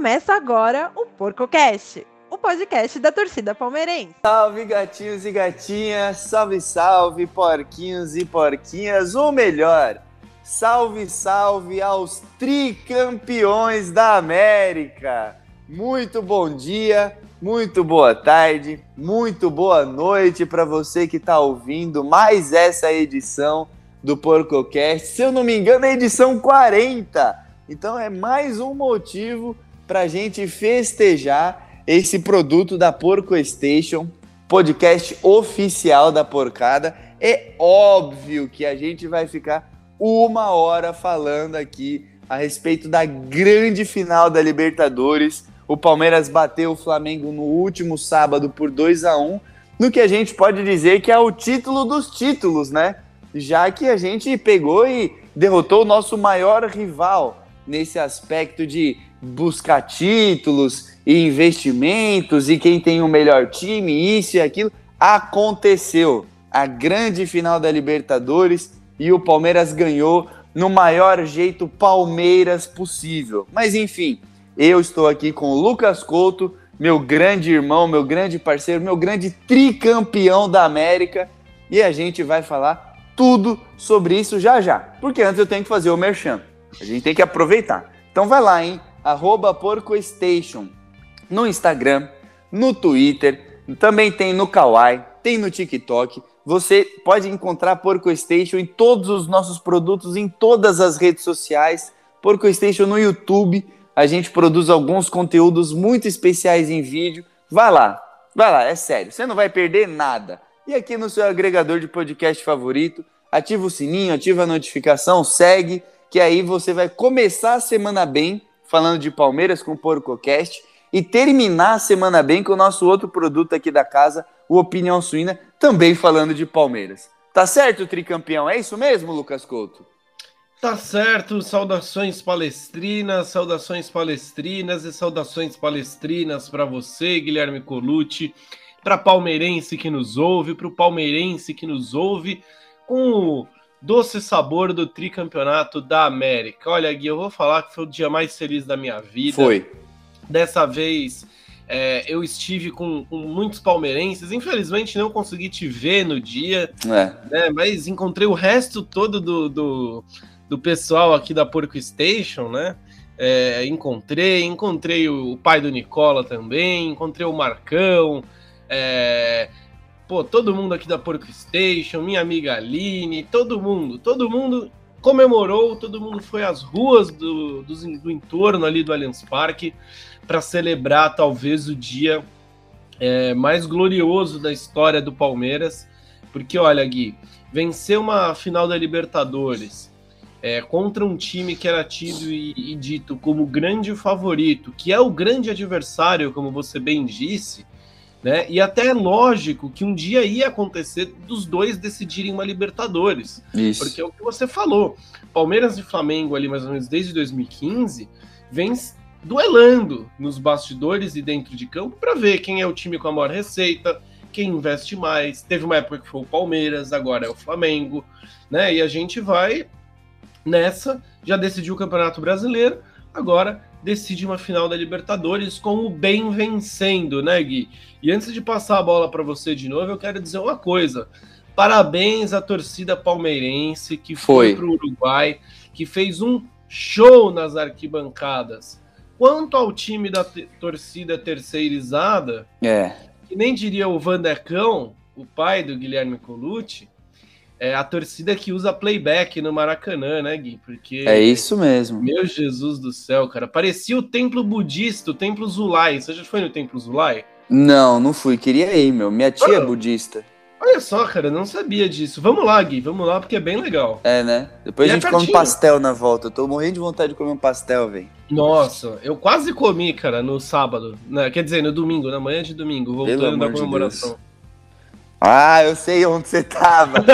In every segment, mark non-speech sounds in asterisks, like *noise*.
Começa agora o PorcoCast, o podcast da torcida palmeirense. Salve gatinhos e gatinhas, salve salve porquinhos e porquinhas, ou melhor, salve salve aos tricampeões da América. Muito bom dia, muito boa tarde, muito boa noite para você que está ouvindo mais essa edição do PorcoCast. Se eu não me engano, é a edição 40. Então é mais um motivo para a gente festejar esse produto da Porco Station, podcast oficial da Porcada. É óbvio que a gente vai ficar uma hora falando aqui a respeito da grande final da Libertadores. O Palmeiras bateu o Flamengo no último sábado por 2 a 1 no que a gente pode dizer que é o título dos títulos, né? Já que a gente pegou e derrotou o nosso maior rival, nesse aspecto de buscar títulos e investimentos e quem tem o melhor time, isso e aquilo. Aconteceu a grande final da Libertadores e o Palmeiras ganhou no maior jeito Palmeiras possível. Mas enfim, eu estou aqui com o Lucas Couto, meu grande irmão, meu grande parceiro, meu grande tricampeão da América, e a gente vai falar tudo sobre isso já já. Porque antes eu tenho que fazer o merchan. A gente tem que aproveitar. Então vai lá, hein? Arroba PorcoStation no Instagram, no Twitter, também tem no Kawaii, tem no TikTok. Você pode encontrar PorcoStation em todos os nossos produtos, em todas as redes sociais. PorcoStation no YouTube. A gente produz alguns conteúdos muito especiais em vídeo. Vai lá, vai lá, é sério. Você não vai perder nada. E aqui no seu agregador de podcast favorito, ativa o sininho, ativa a notificação, segue que aí você vai começar a semana bem, falando de Palmeiras com o PorcoCast, e terminar a semana bem com o nosso outro produto aqui da casa, o Opinião Suína, também falando de Palmeiras. Tá certo, tricampeão? É isso mesmo, Lucas Couto? Tá certo, saudações palestrinas, saudações palestrinas e saudações palestrinas para você, Guilherme Colucci, para palmeirense que nos ouve, para o palmeirense que nos ouve, com doce sabor do tricampeonato da América. Olha, Gui, eu vou falar que foi o dia mais feliz da minha vida. Foi. Dessa vez é, eu estive com, com, muitos palmeirenses. Infelizmente não consegui te ver no dia, é. né, mas encontrei o resto todo do, do, do pessoal aqui da Porco Station, né? É, encontrei, encontrei o, pai do Nicola também, encontrei o Marcão, é, pô, todo mundo aqui da Porco Station, minha amiga Aline, todo mundo, todo mundo comemorou, todo mundo foi às ruas do, do, do entorno ali do Allianz Parque para celebrar talvez o dia é, mais glorioso da história do Palmeiras, porque olha, Gui, vencer uma final da Libertadores é, contra um time que era tido e, e dito como grande favorito, que é o grande adversário, como você bem disse, né? E até é lógico que um dia ia acontecer dos dois decidirem uma Libertadores. Isso. Porque é o que você falou. Palmeiras e Flamengo ali mais ou menos desde 2015 vem duelando nos bastidores e dentro de campo para ver quem é o time com a maior receita, quem investe mais. Teve uma época que foi o Palmeiras, agora é o Flamengo, né? E a gente vai nessa, já decidiu o Campeonato Brasileiro, agora decide uma final da Libertadores com o bem vencendo, né, Gui? E antes de passar a bola para você de novo, eu quero dizer uma coisa. Parabéns à torcida palmeirense que foi, foi para o Uruguai, que fez um show nas arquibancadas. Quanto ao time da torcida terceirizada, é. que nem diria o Vandecão, o pai do Guilherme Colucci, é a torcida que usa playback no Maracanã, né, Gui? Porque. É isso mesmo. Meu Jesus do céu, cara. Parecia o templo budista, o templo Zulai. Você já foi no templo Zulai? Não, não fui. Queria ir, meu. Minha tia é budista. Olha só, cara, não sabia disso. Vamos lá, Gui, vamos lá, porque é bem legal. É, né? Depois e a é gente é come pastel na volta. Eu tô morrendo de vontade de comer um pastel, velho. Nossa, eu quase comi, cara, no sábado. Né? Quer dizer, no domingo, na manhã de domingo, voltando da comemoração. De ah, eu sei onde você tava.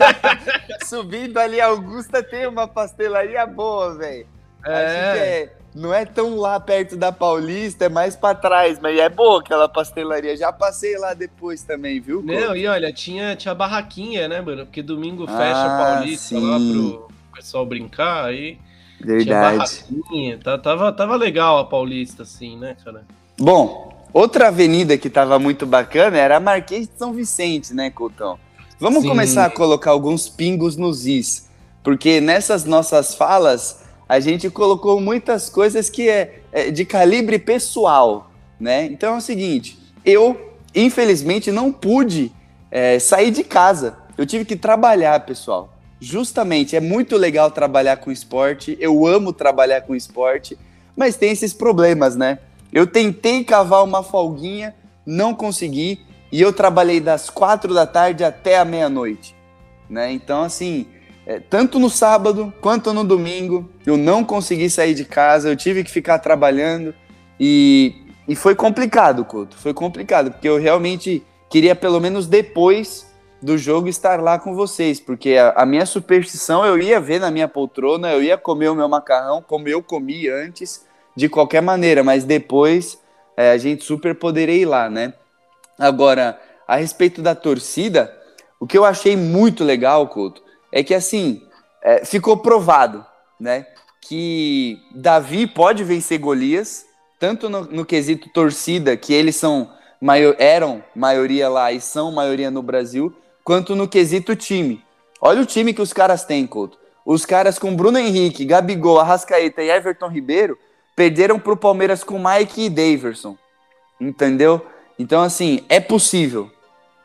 *laughs* Subindo ali, Augusta tem uma pastelaria boa, velho. É. É, não é tão lá perto da Paulista, é mais para trás, mas é boa aquela pastelaria. Já passei lá depois também, viu? Não, e olha, tinha, tinha barraquinha, né, mano? Porque domingo fecha ah, Paulista sim. lá pro pessoal brincar aí. Verdade. Tá, tava, tava legal a Paulista, assim, né, cara? Bom, outra avenida que tava muito bacana era a Marquês de São Vicente, né, Coutão? Vamos Sim. começar a colocar alguns pingos nos is, porque nessas nossas falas a gente colocou muitas coisas que é, é de calibre pessoal, né? Então é o seguinte, eu infelizmente não pude é, sair de casa, eu tive que trabalhar, pessoal. Justamente, é muito legal trabalhar com esporte, eu amo trabalhar com esporte, mas tem esses problemas, né? Eu tentei cavar uma folguinha, não consegui, e eu trabalhei das quatro da tarde até a meia-noite, né? Então, assim, é, tanto no sábado quanto no domingo, eu não consegui sair de casa, eu tive que ficar trabalhando, e, e foi complicado, Couto, foi complicado, porque eu realmente queria, pelo menos depois do jogo estar lá com vocês, porque a, a, minha superstição eu ia ver na minha poltrona, eu ia comer o meu macarrão como eu comi antes, de qualquer maneira, mas depois é, a gente super poderia ir lá, né? Agora, a respeito da torcida, o que eu achei muito legal, Couto, é que assim, é, ficou provado, né? Que Davi pode vencer Golias, tanto no, no quesito torcida, que eles são maior, eram maioria lá e são maioria no Brasil, quanto no quesito time. Olha o time que os caras têm, Couto. Os caras com Bruno Henrique, Gabigol, Arrascaeta e Everton Ribeiro perderam para o Palmeiras com Mike e Daverson. Entendeu? Então, assim, é possível.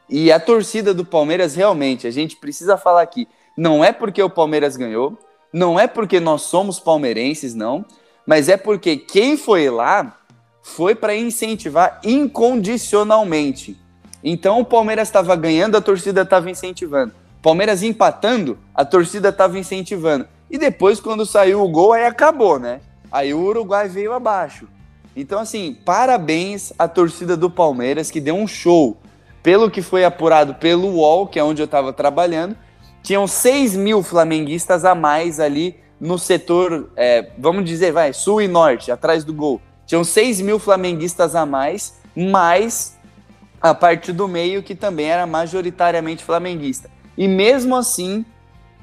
E a torcida do Palmeiras, realmente, a gente precisa falar aqui. Não é porque o Palmeiras ganhou, não é porque nós somos palmeirenses, não, mas é porque quem foi lá foi para incentivar incondicionalmente. Então o Palmeiras estava ganhando, a torcida estava incentivando. Palmeiras empatando, a torcida estava incentivando. E depois, quando saiu o gol, aí acabou, né? Aí o Uruguai veio abaixo. Então, assim, parabéns à torcida do Palmeiras, que deu um show. Pelo que foi apurado pelo UOL, que é onde eu estava trabalhando, tinham 6 mil flamenguistas a mais ali no setor, é, vamos dizer, vai, sul e norte, atrás do gol. Tinham 6 mil flamenguistas a mais, mais a parte do meio, que também era majoritariamente flamenguista. E mesmo assim,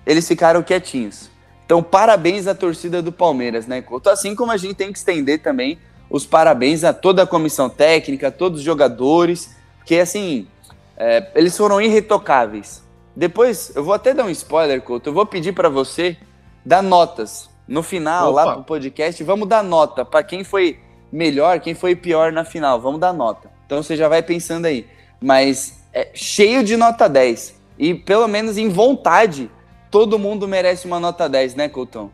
eles ficaram quietinhos. Então, parabéns à torcida do Palmeiras, né, Couto? Assim como a gente tem que estender também os parabéns a toda a comissão técnica, a todos os jogadores, porque, assim, é, eles foram irretocáveis. Depois, eu vou até dar um spoiler, Couto, eu vou pedir para você dar notas. No final, Opa. lá pro podcast, vamos dar nota para quem foi melhor, quem foi pior na final. Vamos dar nota. Então você já vai pensando aí. Mas é cheio de nota 10. E pelo menos em vontade, todo mundo merece uma nota 10, né, Coutão?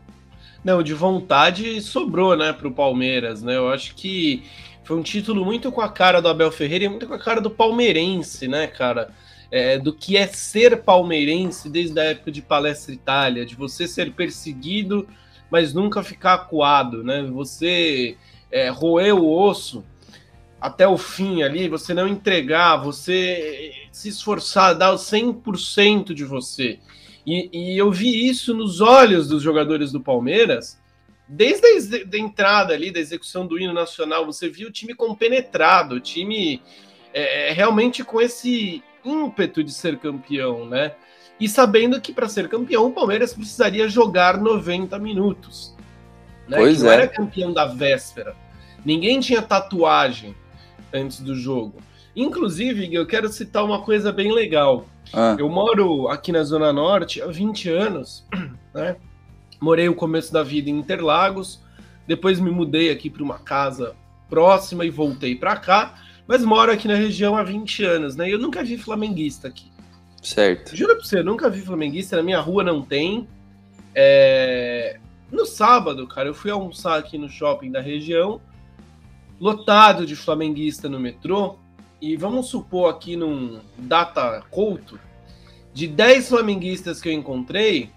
Não, de vontade sobrou, né, pro Palmeiras, né? Eu acho que foi um título muito com a cara do Abel Ferreira e muito com a cara do palmeirense, né, cara? É, do que é ser palmeirense desde a época de Palestra Itália, de você ser perseguido, mas nunca ficar acuado, né? Você é, roer o osso até o fim ali, você não entregar, você se esforçar, dar o 100% de você. E, e, eu vi isso nos olhos dos jogadores do Palmeiras, desde a entrada ali, da execução do hino nacional, você viu o time compenetrado, o time é, é, realmente com esse ímpeto de ser campeão, né? E sabendo que para ser campeão, o Palmeiras precisaria jogar 90 minutos. Né? Pois que é. não era campeão da véspera. Ninguém tinha tatuagem antes do jogo. Inclusive, eu quero citar uma coisa bem legal. Ah. Eu moro aqui na Zona Norte há 20 anos, *clears throat* né? Morei o começo da vida em Interlagos, depois me mudei aqui para uma casa próxima e voltei para cá, mas moro aqui na região há 20 anos, né? E eu nunca vi flamenguista aqui. Certo. Juro pra você, nunca vi flamenguista, na minha rua não tem. É... No sábado, cara, eu fui almoçar aqui no shopping da região lotado de flamenguista no metrô, e vamos supor aqui num data culto, de 10 flamenguistas que eu encontrei,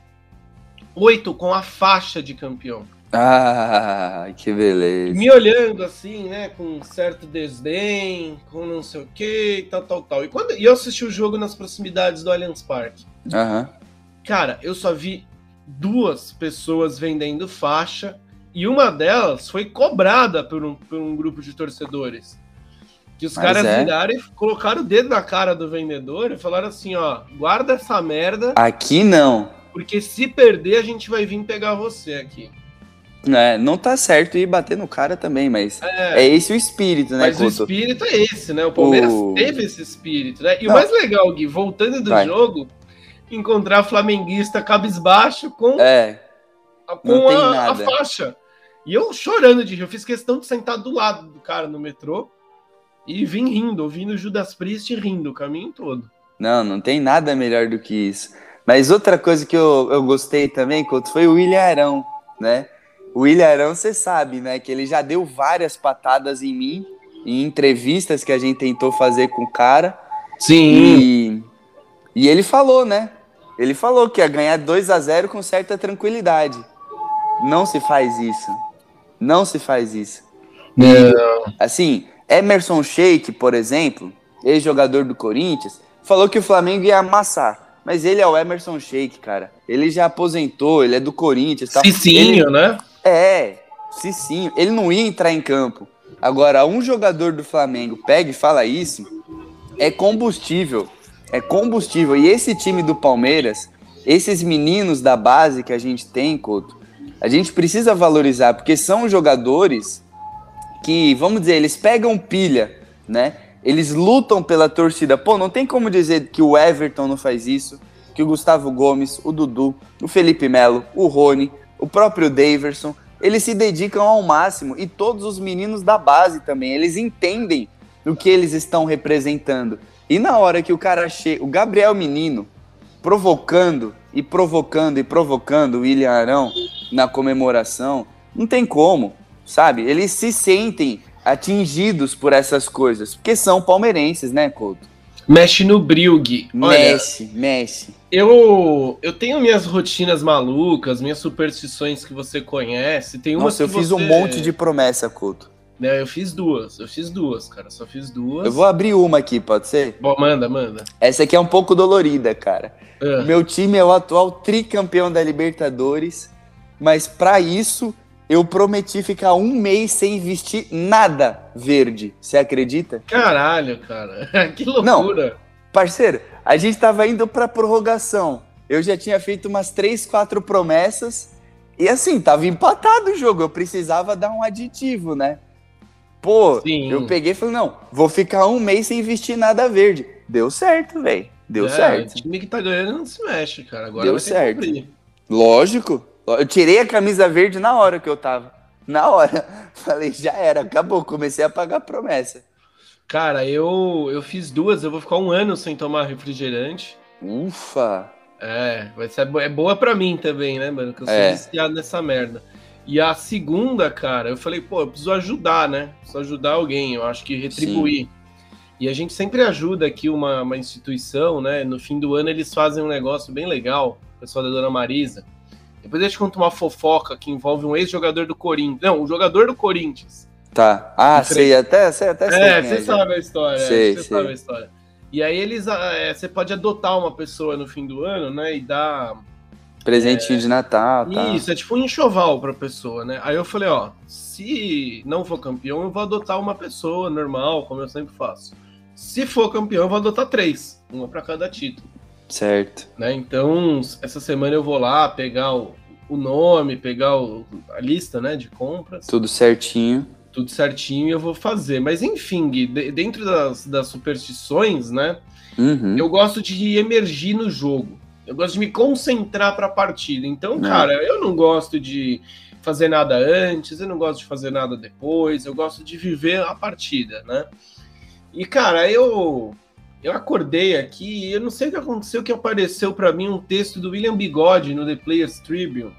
oito com a faixa de campeão. Ah, que beleza. Me olhando assim, né, com um certo desdém, com não sei o que, tal, tal, tal. E, quando, e eu assisti o jogo nas proximidades do Allianz Parque. Uhum. Cara, eu só vi duas pessoas vendendo faixa e uma delas foi cobrada por um, por um grupo de torcedores. Que os Mas caras é. viraram e colocaram o dedo na cara do vendedor e falaram assim: ó, guarda essa merda. Aqui não. Porque se perder, a gente vai vir pegar você aqui. É, não tá certo ir bater no cara também, mas é, é esse o espírito, né, Mas Couto? o espírito é esse, né? O Palmeiras o... teve esse espírito, né? E não. o mais legal, Gui, voltando do Vai. jogo, encontrar flamenguista cabisbaixo com, é, com a, a, faixa. E eu chorando de rir, eu fiz questão de sentar do lado do cara no metrô e vim rindo, ouvindo Judas Priest rindo o caminho todo. Não, não tem nada melhor do que isso. Mas outra coisa que eu, eu gostei também, Couto, foi o William Arão, né? O William Arão, você sabe, né? Que ele já deu várias patadas em mim, em entrevistas que a gente tentou fazer com o cara. Sim. E, e ele falou, né? Ele falou que ia ganhar 2 a 0 com certa tranquilidade. Não se faz isso. Não se faz isso. E, assim, Emerson Sheik, por exemplo, ex-jogador do Corinthians, falou que o Flamengo ia amassar. Mas ele é o Emerson Sheik, cara. Ele já aposentou, ele é do Corinthians. Tá? Cicinho, ele... né? É, Cicinho. Ele não ia entrar em campo. Agora, um jogador do Flamengo pega e fala isso, é combustível. É combustível. E esse time do Palmeiras, esses meninos da base que a gente tem, Couto, a gente precisa valorizar, porque são jogadores que, vamos dizer, eles pegam pilha, né? Eles lutam pela torcida. Pô, não tem como dizer que o Everton não faz isso, que o Gustavo Gomes, o Dudu, o Felipe Melo, o Rony, o próprio Daverson, eles se dedicam ao máximo e todos os meninos da base também, eles entendem o que eles estão representando. E na hora que o cara chega, o Gabriel Menino, provocando e provocando e provocando o William Arão na comemoração, não tem como, sabe? Eles se sentem atingidos por essas coisas, porque são palmeirenses, né, Couto? Mexe no Brilg. Mexe, mexe. Eu, eu tenho minhas rotinas malucas, minhas superstições que você conhece. Tem Nossa, eu fiz você... um monte de promessa, Couto. É, eu fiz duas, eu fiz duas, cara, só fiz duas. Eu vou abrir uma aqui, pode ser? Bom, manda, manda. Essa aqui é um pouco dolorida, cara. Uh. Meu time é o atual tricampeão da Libertadores, mas para isso eu prometi ficar um mês sem vestir nada verde. Você acredita? Caralho, cara. *laughs* que loucura. Não, parceiro, a gente tava indo pra prorrogação. Eu já tinha feito umas três, quatro promessas. E assim, tava empatado o jogo. Eu precisava dar um aditivo, né? Pô, Sim. eu peguei e falei, não, vou ficar um mês sem vestir nada verde. Deu certo, velho. Deu é, certo. O time que tá ganhando não se mexe, cara. Agora Deu certo. Lógico. Eu tirei a camisa verde na hora que eu tava. Na hora. *laughs* Falei, já era, acabou. Comecei a pagar a promessa. Cara, eu, eu fiz duas, eu vou ficar um ano sem tomar refrigerante. Ufa! É, vai ser é boa para mim também, né, mano? Que eu sou é. viciado nessa merda. E a segunda, cara, eu falei, pô, eu preciso ajudar, né? Preciso ajudar alguém, eu acho que retribuir. Sim. E a gente sempre ajuda aqui uma, uma instituição, né? No fim do ano eles fazem um negócio bem legal, o pessoal da Dona Marisa. Depois eu te conto uma fofoca que envolve um ex-jogador do Corinthians. Não, um jogador do Corinthians. Tá. Ah, sei até, sei até sei É, você é, sabe a história. Sei, você sabe a história. E aí eles, ah, é, você pode adotar uma pessoa no fim do ano, né? E dar Presentinho é, de Natal, tá? Isso, é tipo um enxoval pra pessoa, né? Aí eu falei, ó, se não for campeão, eu vou adotar uma pessoa normal, como eu sempre faço. Se for campeão, eu vou adotar três, uma para cada título. Certo. Né? Então, essa semana eu vou lá pegar o, o nome, pegar o, a lista, né, de compras. Tudo certinho. Tudo certinho e eu vou fazer. Mas enfim, dentro das, das superstições, né, uhum. eu gosto de emergir no jogo. Eu gosto de me concentrar para a partida. Então, é. cara, eu não gosto de fazer nada antes, eu não gosto de fazer nada depois, eu gosto de viver a partida, né? E, cara, eu eu acordei aqui e eu não sei o que aconteceu que apareceu para mim um texto do William Bigode no The Players Tribune.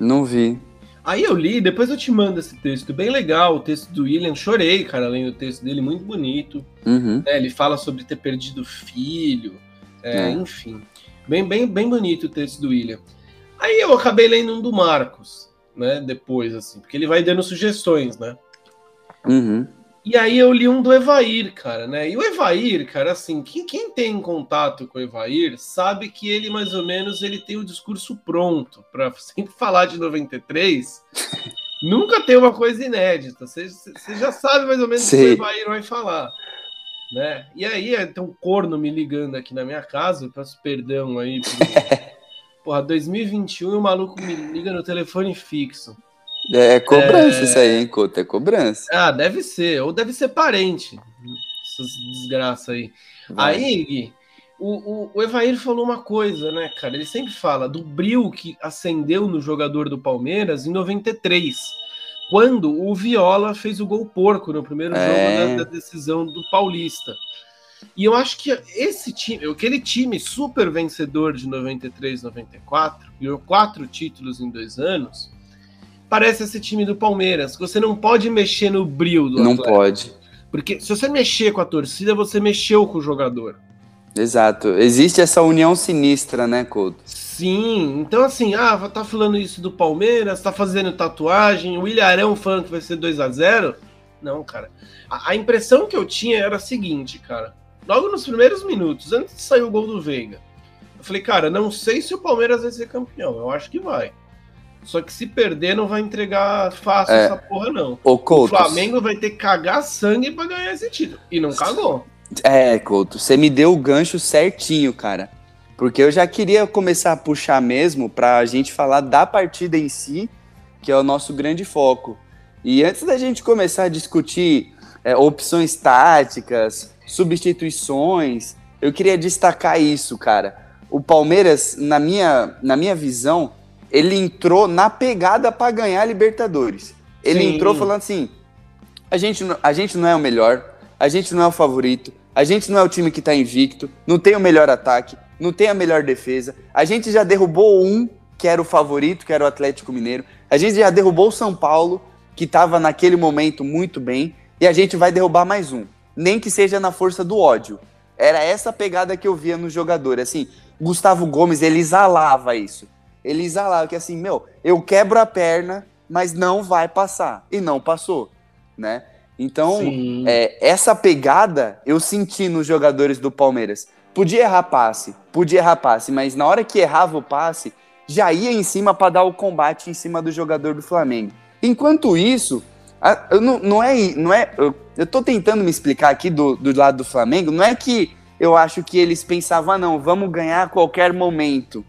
Não vi. Aí eu li, depois eu te mando esse texto, bem legal, o texto do William, chorei, cara, lendo o texto dele, muito bonito. Uhum. É, ele fala sobre ter perdido filho, é, é. enfim. Bem, bem, bem bonito o texto do William. Aí eu acabei lendo um do Marcos, né? Depois, assim, porque ele vai dando sugestões, né? Uhum. E aí eu li um do Evair, cara, né? E o Evair, cara, assim, quem, quem tem contato com o Evair sabe que ele, mais ou menos, ele tem o discurso pronto para *laughs* sempre falar de 93. nunca tem uma coisa inédita. Você, você já sabe mais ou menos o que o Evair vai falar né? E aí é, tem um corno me ligando aqui na minha casa, eu peço perdão aí. Por... *laughs* Porra, 2021 e o maluco me liga no telefone fixo. É, é cobrança é... isso aí, hein, Couto? É cobrança. Ah, deve ser. Ou deve ser parente. Essas desgraças aí. Vai. Aí, Gui, o, o, o Evair falou uma coisa, né, cara? Ele sempre fala do brilho que acendeu no jogador do Palmeiras em 93, quando o Viola fez o gol porco no primeiro é. jogo da, da, decisão do Paulista. E eu acho que esse time, aquele time super vencedor de 93, 94, ganhou quatro títulos em dois anos, parece esse time do Palmeiras. Você não pode mexer no brilho do Não atleta. pode. Porque se você mexer com a torcida, você mexeu com o jogador. Exato. Existe essa união sinistra, né, Couto? Sim. Então, assim, ah, tá falando isso do Palmeiras, tá fazendo tatuagem, o Ilharão falando que vai ser 2 a 0 Não, cara. A, a, impressão que eu tinha era a seguinte, cara. Logo nos primeiros minutos, antes de sair o gol do Veiga, eu falei, cara, não sei se o Palmeiras vai ser campeão. Eu acho que vai. Só que se perder, não vai entregar fácil é, essa porra, não. O, o Flamengo vai ter que cagar sangue para ganhar esse título. E não cagou. É, Couto, você me deu o gancho certinho, cara. Porque eu já queria começar a puxar mesmo para a gente falar da partida em si, que é o nosso grande foco. E antes da gente começar a discutir é, opções táticas, substituições, eu queria destacar isso, cara. O Palmeiras, na minha, na minha visão, ele entrou na pegada para ganhar a Libertadores. Ele Sim. entrou falando assim: a gente, a gente não é o melhor, a gente não é o favorito, a gente não é o time que está invicto, não tem o melhor ataque, não tem a melhor defesa. A gente já derrubou um que era o favorito, que era o Atlético Mineiro. A gente já derrubou o São Paulo, que estava naquele momento muito bem, e a gente vai derrubar mais um, nem que seja na força do ódio. Era essa pegada que eu via no jogador, assim, Gustavo Gomes, ele exalava isso. Ele exalava que assim, meu, eu quebro a perna, mas não vai passar. E não passou, né? Então, é, essa pegada eu senti nos jogadores do Palmeiras. Podia errar passe, podia errar passe, mas na hora que errava o passe, já ia em cima para dar o combate em cima do jogador do Flamengo. Enquanto isso, a, não, não, é. Não é eu, eu tô tentando me explicar aqui do, do lado do Flamengo, não é que eu acho que eles pensavam, ah, não, vamos ganhar a qualquer momento.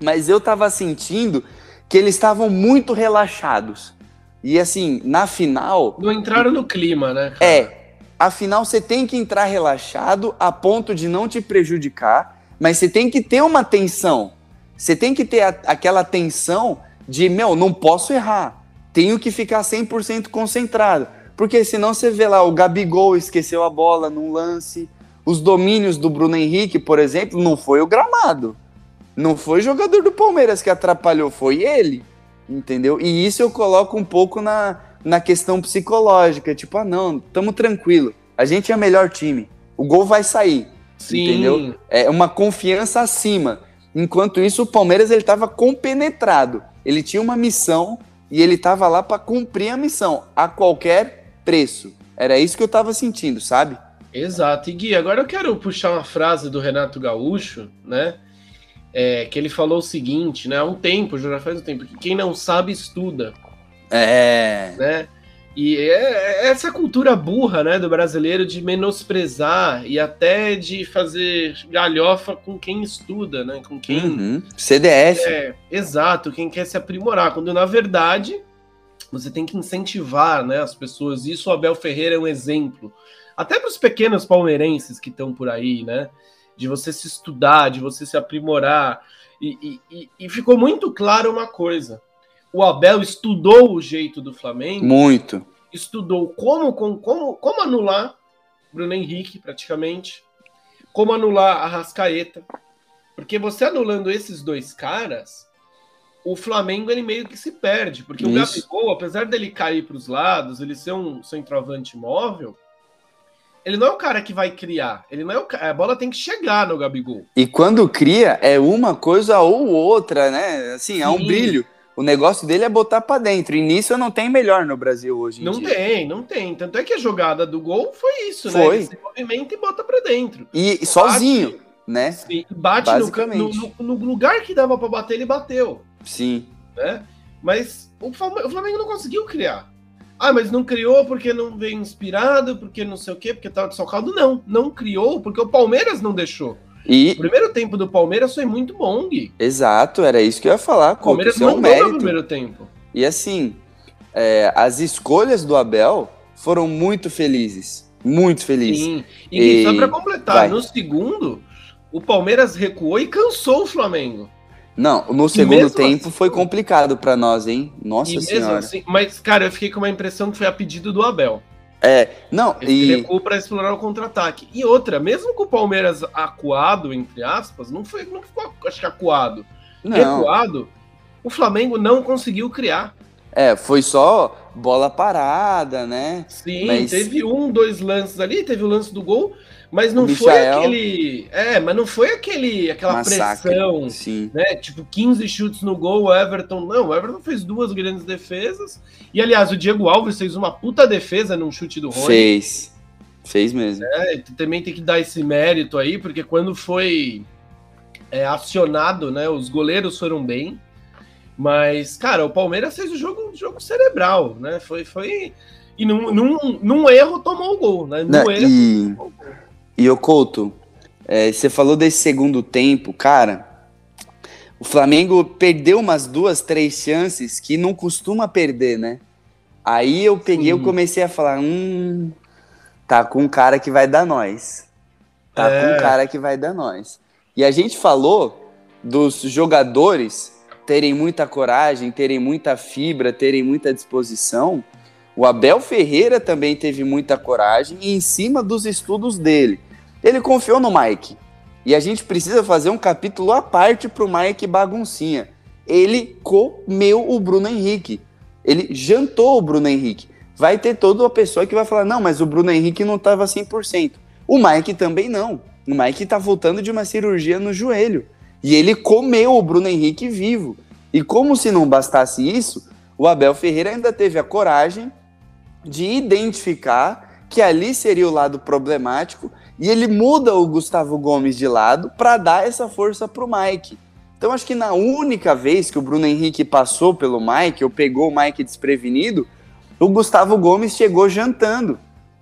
Mas eu tava sentindo que eles estavam muito relaxados. E assim, na final. Não entraram no clima, né? Cara? É. Afinal, você tem que entrar relaxado a ponto de não te prejudicar, mas você tem que ter uma tensão. Você tem que ter a, aquela tensão de, meu, não posso errar. Tenho que ficar 100% concentrado. Porque senão você vê lá, o Gabigol esqueceu a bola num lance. Os domínios do Bruno Henrique, por exemplo, não foi o gramado. Não foi o jogador do Palmeiras que atrapalhou, foi ele entendeu? E isso eu coloco um pouco na, na questão psicológica, tipo, ah, não, tamo tranquilo, a gente é o melhor time, o gol vai sair, Sim. entendeu? É uma confiança acima. Enquanto isso, o Palmeiras ele tava compenetrado, ele tinha uma missão e ele tava lá para cumprir a missão a qualquer preço. Era isso que eu tava sentindo, sabe? Exato. E Gui, agora eu quero puxar uma frase do Renato Gaúcho, né? É, que ele falou o seguinte, né? Há um tempo, já faz um tempo, que quem não sabe estuda. É. Né? E é, é essa cultura burra, né, do brasileiro de menosprezar e até de fazer galhofa com quem estuda, né? Com quem. Uhum. CDF. É, exato, quem quer se aprimorar. Quando na verdade você tem que incentivar né, as pessoas. Isso o Abel Ferreira é um exemplo. Até para os pequenos palmeirenses que estão por aí, né? De você se estudar, de você se aprimorar. E, e, e, ficou muito claro uma coisa: o Abel estudou o jeito do Flamengo. Muito. Estudou como, como, como, anular Bruno Henrique, praticamente. Como anular a Rascaeta. Porque você anulando esses dois caras, o Flamengo ele meio que se perde. Porque Isso. o Gabigol, apesar dele cair para os lados, ele ser um centroavante móvel, ele não é o cara que vai criar. Ele não é o A bola tem que chegar no Gabigol. E quando cria, é uma coisa ou outra, né? Assim, é um brilho. O negócio dele é botar para dentro. E nisso não tem melhor no Brasil hoje não dia. tem, não tem. Tanto é que a jogada do gol foi isso, foi. né? Ele se movimenta e bota para dentro. E bate, sozinho, né? Sim, bate no, no, no, lugar que dava para bater, ele bateu. Sim. Né? Mas o Flamengo não conseguiu criar. Ah, mas não criou porque não veio inspirado, porque não sei o quê, porque tava desfalcado. Não, não criou porque o Palmeiras não deixou. E... O primeiro tempo do Palmeiras foi muito bom, Gui. Exato, era isso que eu ia falar. O Palmeiras não é um primeiro tempo. E assim, é, as escolhas do Abel foram muito felizes. Muito felizes. Sim. E, e só para completar, vai. no segundo, o Palmeiras recuou e cansou o Flamengo. Não, no segundo tempo assim, foi complicado para nós, hein? Nossa senhora. Assim, mas, cara, eu fiquei com uma impressão que foi a pedido do Abel. É, não, Esse e... recuo para explorar o contra-ataque. E outra, mesmo com o Palmeiras acuado, entre aspas, não foi, não ficou, acho que acuado. Não. Recuado, o Flamengo não conseguiu criar. É, foi só bola parada, né? Sim, Mas... teve um, dois lances ali, teve o lance do gol, mas não foi aquele. É, mas não foi aquele aquela Massacre. pressão, Sim. né? Tipo, 15 chutes no gol, o Everton. Não, o Everton fez duas grandes defesas. E aliás, o Diego Alves fez uma puta defesa num chute do Rony. Fez. Fez mesmo. É, também tem que dar esse mérito aí, porque quando foi é, acionado, né? Os goleiros foram bem. Mas, cara, o Palmeiras fez o jogo, jogo cerebral, né? Foi. foi... E num, num, num erro tomou o gol, né? Num Não, erro, e... tomou o gol. E o Couto, é, você falou desse segundo tempo, cara. O Flamengo perdeu umas duas, três chances que não costuma perder, né? Aí eu peguei, eu comecei a falar, hum, tá com um cara que vai dar nós. Tá é. com um cara que vai dar nós. E a gente falou dos jogadores terem muita coragem, terem muita fibra, terem muita disposição. O Abel Ferreira também teve muita coragem e em cima dos estudos dele. Ele confiou no Mike. E a gente precisa fazer um capítulo à parte pro Mike baguncinha. Ele comeu o Bruno Henrique. Ele jantou o Bruno Henrique. Vai ter toda uma pessoa que vai falar: não, mas o Bruno Henrique não estava 100%. O Mike também não. O Mike está voltando de uma cirurgia no joelho. E ele comeu o Bruno Henrique vivo. E como se não bastasse isso, o Abel Ferreira ainda teve a coragem de identificar que ali seria o lado problemático e ele muda o Gustavo Gomes de lado para dar essa força para o Mike. Então acho que na única vez que o Bruno Henrique passou pelo Mike, ou pegou o Mike desprevenido, o Gustavo Gomes chegou jantando.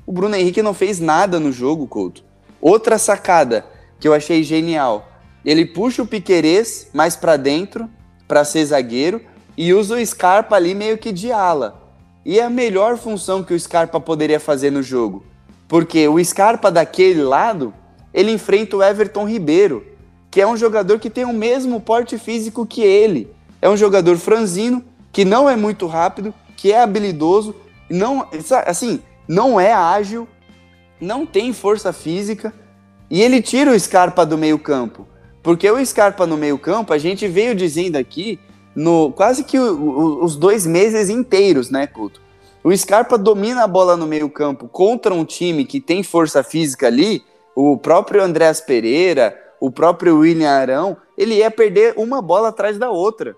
O Bruno Henrique não fez nada no jogo, Couto. Outra sacada que eu achei genial. Ele puxa o Piquerez mais para dentro para ser zagueiro e usa o Scarpa ali meio que de ala. E é a melhor função que o Scarpa poderia fazer no jogo porque o Scarpa daquele lado, ele enfrenta o Everton Ribeiro, que é um jogador que tem o mesmo porte físico que ele. É um jogador franzino, que não é muito rápido, que é habilidoso, não, assim, não é ágil, não tem força física, e ele tira o Scarpa do meio-campo. Porque o Scarpa no meio-campo, a gente veio dizendo aqui, no quase que o, o, os dois meses inteiros, né, Couto? O Scarpa domina a bola no meio-campo contra um time que tem força física ali, o próprio Andréas Pereira, o próprio William Arão, ele ia perder uma bola atrás da outra.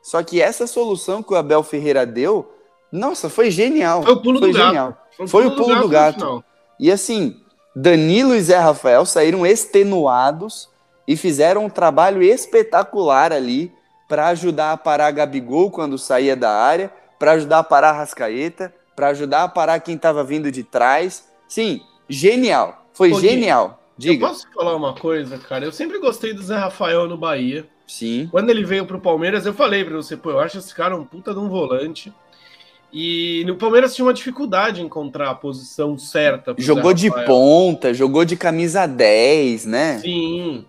Só que essa solução que o Abel Ferreira deu, nossa, foi genial. Foi o pulo foi do genial. gato. Foi, o pulo do gato. Do gato. E assim, Danilo e Zé Rafael saíram extenuados e fizeram um trabalho espetacular ali para ajudar a parar Gabigol quando saía da área para ajudar a parar a Rascaeta, para ajudar a parar quem estava vindo de trás. Sim, genial. Foi Pô, genial. Diga. Eu posso falar uma coisa, cara? Eu sempre gostei do Zé Rafael no Bahia. Sim. Quando ele veio pro Palmeiras, eu falei para você, pô, eu acho esse cara um puta de um volante. E no Palmeiras tinha uma dificuldade em encontrar a posição certa. Jogou de ponta, jogou de camisa 10, né? Sim.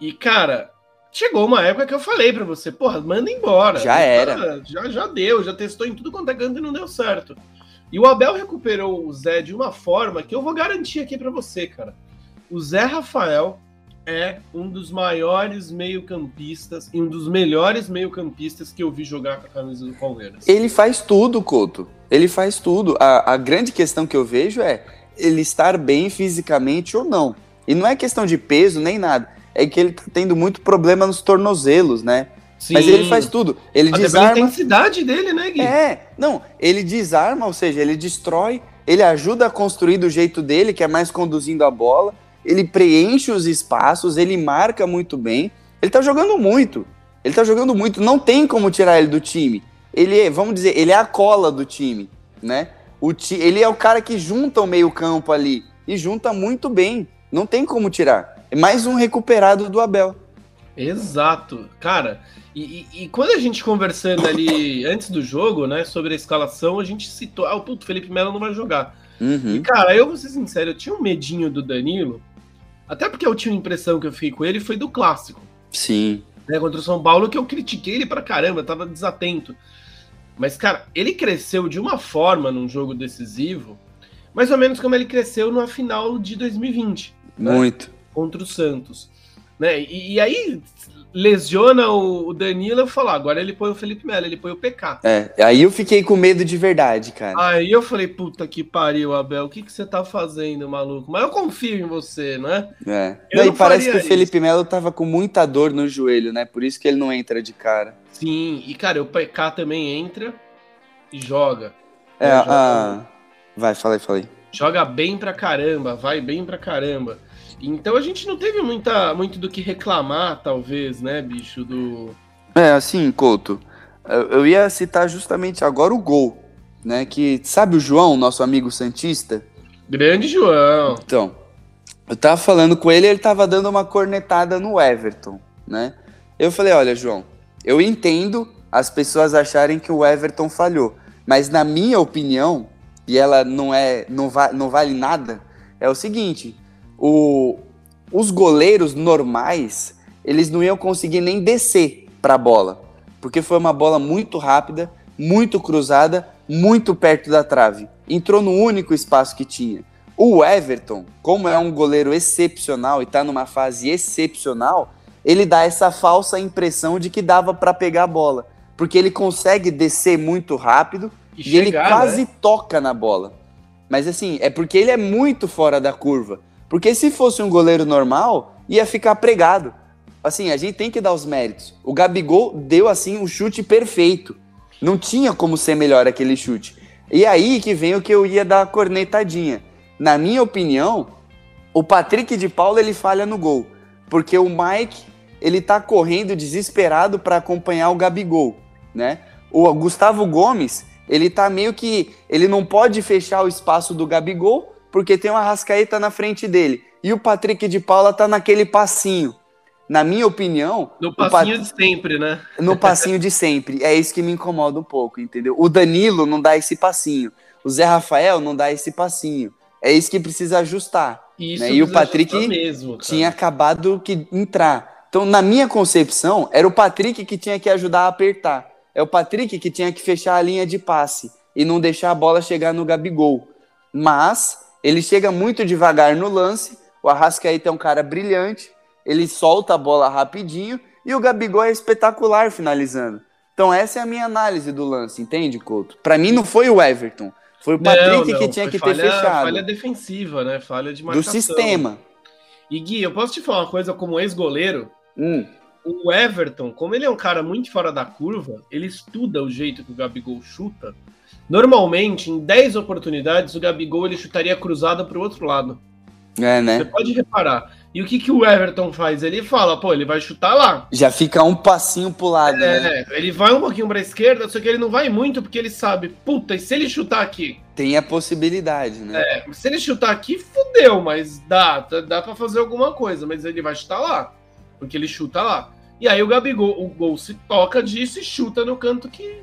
E, cara, Chegou uma época que eu falei para você, porra, manda embora. Já era. Já, já deu, já testou em tudo quanto é canto e não deu certo. E o Abel recuperou o Zé de uma forma que eu vou garantir aqui para você, cara. O Zé Rafael é um dos maiores meio-campistas e um dos melhores meio-campistas que eu vi jogar com a camisa do Palmeiras. Ele faz tudo, Couto. Ele faz tudo. A, a grande questão que eu vejo é ele estar bem fisicamente ou não. E não é questão de peso nem nada é que ele tá tendo muito problema nos tornozelos, né? Sim. Mas ele faz tudo. Ele Até desarma. A intensidade dele, né, Gui? É, não, ele desarma, ou seja, ele destrói, ele ajuda a construir do jeito dele, que é mais conduzindo a bola. Ele preenche os espaços, ele marca muito bem. Ele tá jogando muito. Ele tá jogando muito. Não tem como tirar ele do time. Ele é, vamos dizer, ele é a cola do time, né? O ti, ele é o cara que junta o meio-campo ali. E junta muito bem. Não tem como tirar. É mais um recuperado do Abel. Exato. Cara, E, e, e, quando a gente conversando ali antes do jogo, né, sobre a escalação, a gente citou, ah, o puto, Felipe Melo não vai jogar. Uhum. E, cara, eu vou ser sincero, eu tinha um medinho do Danilo, até porque a última impressão que eu fiquei com ele foi do clássico. Sim. Né, contra o São Paulo, que eu critiquei ele pra caramba, tava desatento. Mas, cara, ele cresceu de uma forma num jogo decisivo, mais ou menos como ele cresceu na final de 2020. Né, Muito. Né, contra o Santos. Né? E, e aí lesiona o Danilo e fala, agora ele põe o Felipe Melo, ele põe o PK. É, aí eu fiquei com medo de verdade, cara. Aí eu falei, puta que pariu, Abel, o que, que você tá fazendo, maluco? Mas eu confio em você, né? É. Eu e parece que o Felipe Melo tava com muita dor no joelho, né? Por isso que ele não entra de cara. Sim, e cara, o PK também entra e joga. É, né? joga. Ah, vai, falei, falei. Joga bem pra caramba, vai bem pra caramba. Então a gente não teve muita, muito do que reclamar, talvez, né, bicho, do... É, assim, Couto, eu ia citar justamente agora o gol, né, que sabe o João, nosso amigo Santista? Grande João! Então, eu tava falando com ele ele tava dando uma cornetada no Everton, né? Eu falei, olha, João, eu entendo as pessoas acharem que o Everton falhou, mas na minha opinião, e ela não é não, va não vale nada, é o seguinte, o, os goleiros normais, eles não iam conseguir nem descer para a bola, porque foi uma bola muito rápida, muito cruzada, muito perto da trave. Entrou no único espaço que tinha. O Everton, como é um goleiro excepcional e está numa fase excepcional, ele dá essa falsa impressão de que dava para pegar a bola, porque ele consegue descer muito rápido e, e chegar, ele quase né? toca na bola. Mas assim, é porque ele é muito fora da curva. Porque se fosse um goleiro normal, ia ficar pregado. Assim, a gente tem que dar os méritos. O Gabigol deu assim um chute perfeito. Não tinha como ser melhor aquele chute. E aí que vem o que eu ia dar a cornetadinha. Na minha opinião, o Patrick de Paula ele falha no gol, porque o Mike ele tá correndo desesperado para acompanhar o Gabigol, né? O Gustavo Gomes, ele tá meio que ele não pode fechar o espaço do Gabigol porque tem uma Rascaeta na frente dele. E o Patrick de Paula tá naquele passinho. Na minha opinião. No passinho Pat... de sempre, né? No passinho de sempre. É isso que me incomoda um pouco, entendeu? O Danilo não dá esse passinho. O Zé Rafael não dá esse passinho. É isso que precisa ajustar. Isso né? E o Patrick mesmo, tinha acabado de entrar. Então, na minha concepção, era o Patrick que tinha que ajudar a apertar. É o Patrick que tinha que fechar a linha de passe e não deixar a bola chegar no Gabigol. Mas ele chega muito devagar no lance. O Arrascaeta é um cara brilhante. Ele solta a bola rapidinho. E o Gabigol é espetacular finalizando. Então, essa é a minha análise do lance, entende, Couto? Para mim, não foi o Everton. Foi o Patrick não, não, que tinha que falha, ter fechado. Falha defensiva, né? Falha de marcação. Do sistema. E Gui, eu posso te falar uma coisa como ex-goleiro? Hum. O Everton, como ele é um cara muito fora da curva, ele estuda o jeito que o Gabigol chuta Normalmente, em 10 oportunidades, o Gabigol ele chutaria cruzada para o outro lado. É, né? Você pode reparar. E o que, que o Everton faz? Ele fala, pô, ele vai chutar lá. Já fica um passinho pro lado, é, né? Ele vai um pouquinho pra esquerda, só que ele não vai muito porque ele sabe, puta, e se ele chutar aqui? Tem a possibilidade, né? É, se ele chutar aqui, fudeu, mas dá, dá pra fazer alguma coisa, mas ele vai chutar lá, porque ele chuta lá. E aí o Gabigol, o gol se toca disso e chuta no canto que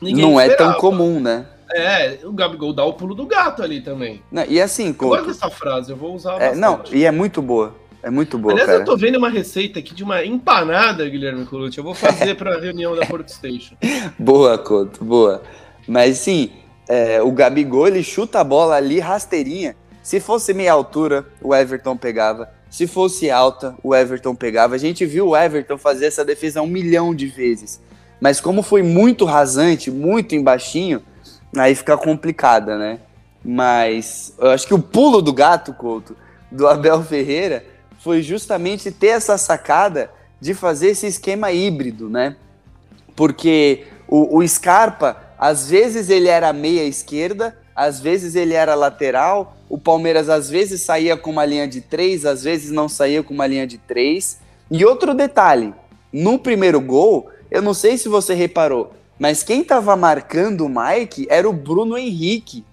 Ninguém não esperava. é tão comum, né? É, o Gabigol dá o pulo do gato ali também. Não, e assim, Couto... Eu gosto dessa frase, eu vou usar é, Não, e é muito boa. É muito boa, Aliás, cara. eu tô vendo uma receita aqui de uma empanada, Guilherme Colucci. Eu vou fazer pra *laughs* reunião da Port Station. boa, Couto, boa. Mas sim, é, o Gabigol, ele chuta a bola ali rasteirinha. Se fosse meia altura, o Everton pegava. Se fosse alta, o Everton pegava. A gente viu o Everton fazer essa defesa um milhão de vezes. Mas como foi muito rasante, muito embaixinho, aí fica complicada, né? Mas eu acho que o pulo do gato, Couto, do Abel Ferreira, foi justamente ter essa sacada de fazer esse esquema híbrido, né? Porque o, o Scarpa, às vezes ele era meia esquerda, às vezes ele era lateral, o Palmeiras às vezes saía com uma linha de três, às vezes não saía com uma linha de três. E outro detalhe, no primeiro gol, eu não sei se você reparou, mas quem estava marcando o Mike era o Bruno Henrique.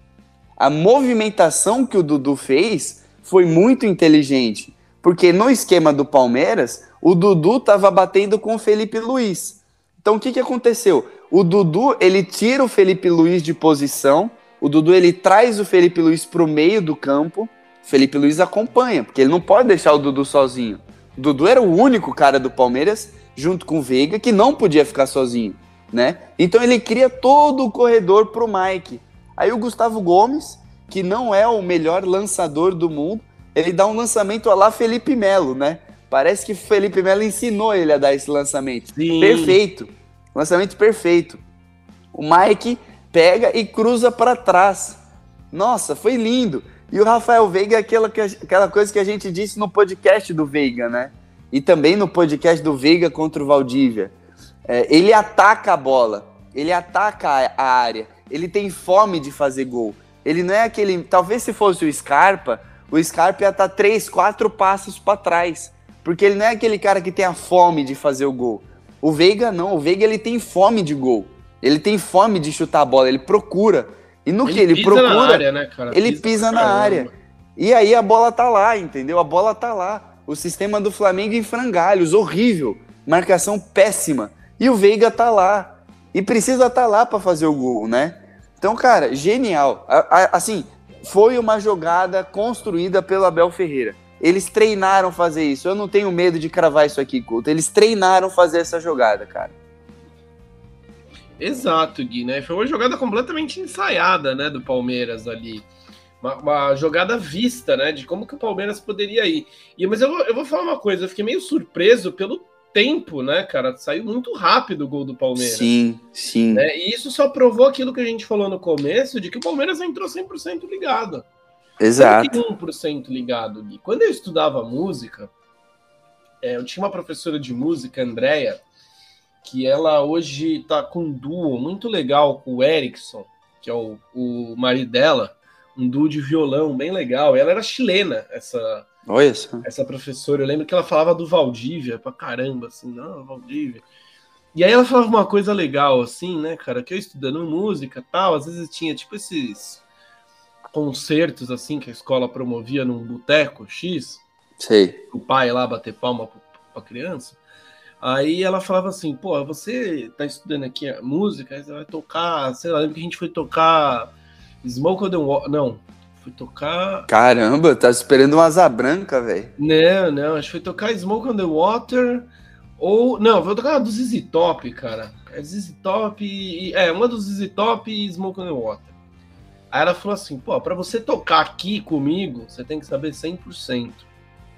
A movimentação que o Dudu fez foi muito inteligente, Porque no esquema do Palmeiras, o Dudu tava batendo com o Felipe Luiz. Então o que, que aconteceu? O Dudu, ele tira o Felipe Luiz de posição, o Dudu ele traz o Felipe Luiz para o meio do campo, o Felipe Luiz acompanha, porque ele não pode deixar o Dudu sozinho. O Dudu era o único cara do Palmeiras, junto com o Veiga, que não podia ficar sozinho, né? Então ele cria todo o corredor para o Mike. Aí o Gustavo Gomes, que não é o melhor lançador do mundo, ele dá um lançamento a lá Felipe Melo, né? Parece que Felipe Melo ensinou ele a dar esse lançamento. Sim. Perfeito. Lançamento perfeito. O Mike pega e cruza para trás. Nossa, foi lindo. E o Rafael Veiga é aquela, aquela coisa que a gente disse no podcast do Veiga, né? E também no podcast do Veiga contra o Valdívia. É, ele ataca a bola, ele ataca a área, ele tem fome de fazer gol. Ele não é aquele. Talvez se fosse o Scarpa, o Scarpa ia estar tá três, quatro passos para trás. Porque ele não é aquele cara que tem a fome de fazer o gol. O Veiga não, o Veiga ele tem fome de gol. Ele tem fome de chutar a bola, ele procura. E no ele que ele procura, área, né, ele pisa, pisa na área. E aí a bola tá lá, entendeu? A bola tá lá. O sistema do Flamengo em frangalhos, horrível. Marcação péssima. E o Veiga tá lá. E precisa tá lá para fazer o gol, né? Então, cara, genial. Assim, foi uma jogada construída pelo Abel Ferreira. Eles treinaram fazer isso. Eu não tenho medo de cravar isso aqui, Couto. Eles treinaram fazer essa jogada, cara. Exato, Gui, né? Foi uma jogada completamente ensaiada, né, do Palmeiras ali. Uma, uma, jogada vista, né, de como que o Palmeiras poderia ir. E, mas eu vou, eu vou falar uma coisa, eu fiquei meio surpreso pelo tempo, né, cara? Saiu muito rápido o gol do Palmeiras. Sim, sim. Né? E isso só provou aquilo que a gente falou no começo, de que o Palmeiras entrou 100% ligado. Exato. 1% ligado, Gui. Quando eu estudava música, é, eu tinha uma professora de música, Andréia, que ela hoje tá com um duo muito legal com o Erickson, que é o, o marido dela, um duo de violão bem legal. Ela era chilena, essa Olha essa professora. Eu lembro que ela falava do Valdívia pra caramba, assim, não, Valdívia. E aí ela falava uma coisa legal, assim, né, cara, que eu estudando música tal, às vezes tinha tipo esses concertos, assim, que a escola promovia num boteco X. Sei. O pai lá bater palma pra criança. Aí ela falava assim, pô, você tá estudando aqui a música, aí você vai tocar, sei lá, lembro que a gente foi tocar Smoke on the Water, não, foi tocar... Caramba, tá esperando uma asa branca, velho. Não, não, acho que foi tocar Smoke on the Water, ou, não, foi tocar do ZZ Top, cara, é ZZ Top, e, é, uma dos ZZ Top e Smoke on the Water. Aí ela falou assim, pô, pra você tocar aqui comigo, você tem que saber 100%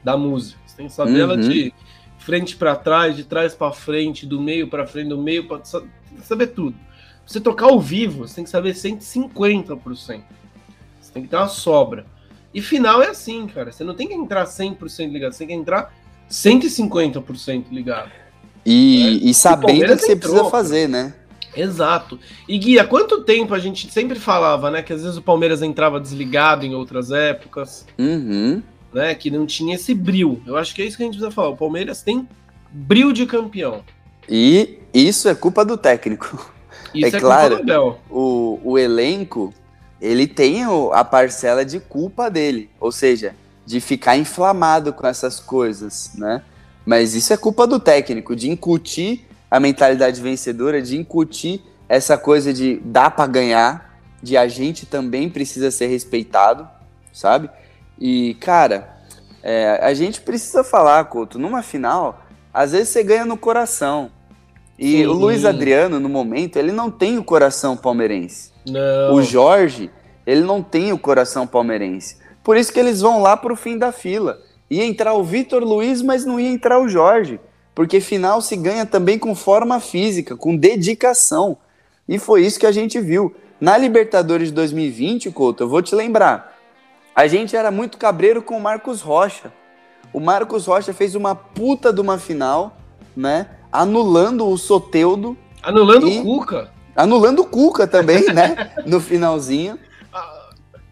da música, você tem que saber uhum. ela de frente para trás, de trás para frente, do meio para frente, do meio para saber tudo. Você tocar ao vivo, você tem que saber 150%. Você tem que ter uma sobra. E final é assim, cara. Você não tem que entrar 100% ligado, você tem que entrar 150% ligado. E, né? e sabendo o que você entrou, precisa fazer, né? Exato. E Gui, há quanto tempo a gente sempre falava, né? Que às vezes o Palmeiras entrava desligado em outras épocas. Uhum né? Que não tinha esse bril. Eu acho que é isso que a gente precisa falar. O Palmeiras tem bril de campeão. E isso é culpa do técnico. *laughs* Isso é, é claro, o, o elenco ele tem a parcela de culpa dele, ou seja, de ficar inflamado com essas coisas, né? Mas isso é culpa do técnico, de incutir a mentalidade vencedora, de incutir essa coisa de dá para ganhar, de a gente também precisa ser respeitado, sabe? E, cara, é, a gente precisa falar, Couto, numa final, às vezes você ganha no coração. E Sim. o Luiz Adriano, no momento, ele não tem o coração palmeirense. Não. O Jorge, ele não tem o coração palmeirense. Por isso que eles vão lá pro fim da fila. Ia entrar o Vitor Luiz, mas não ia entrar o Jorge. Porque final se ganha também com forma física, com dedicação. E foi isso que a gente viu. Na Libertadores de 2020, Couto, eu vou te lembrar. A gente era muito cabreiro com o Marcos Rocha. O Marcos Rocha fez uma puta de uma final, né? Anulando o Soteudo. Anulando o Cuca. Anulando o Cuca também, né? *laughs* No finalzinho.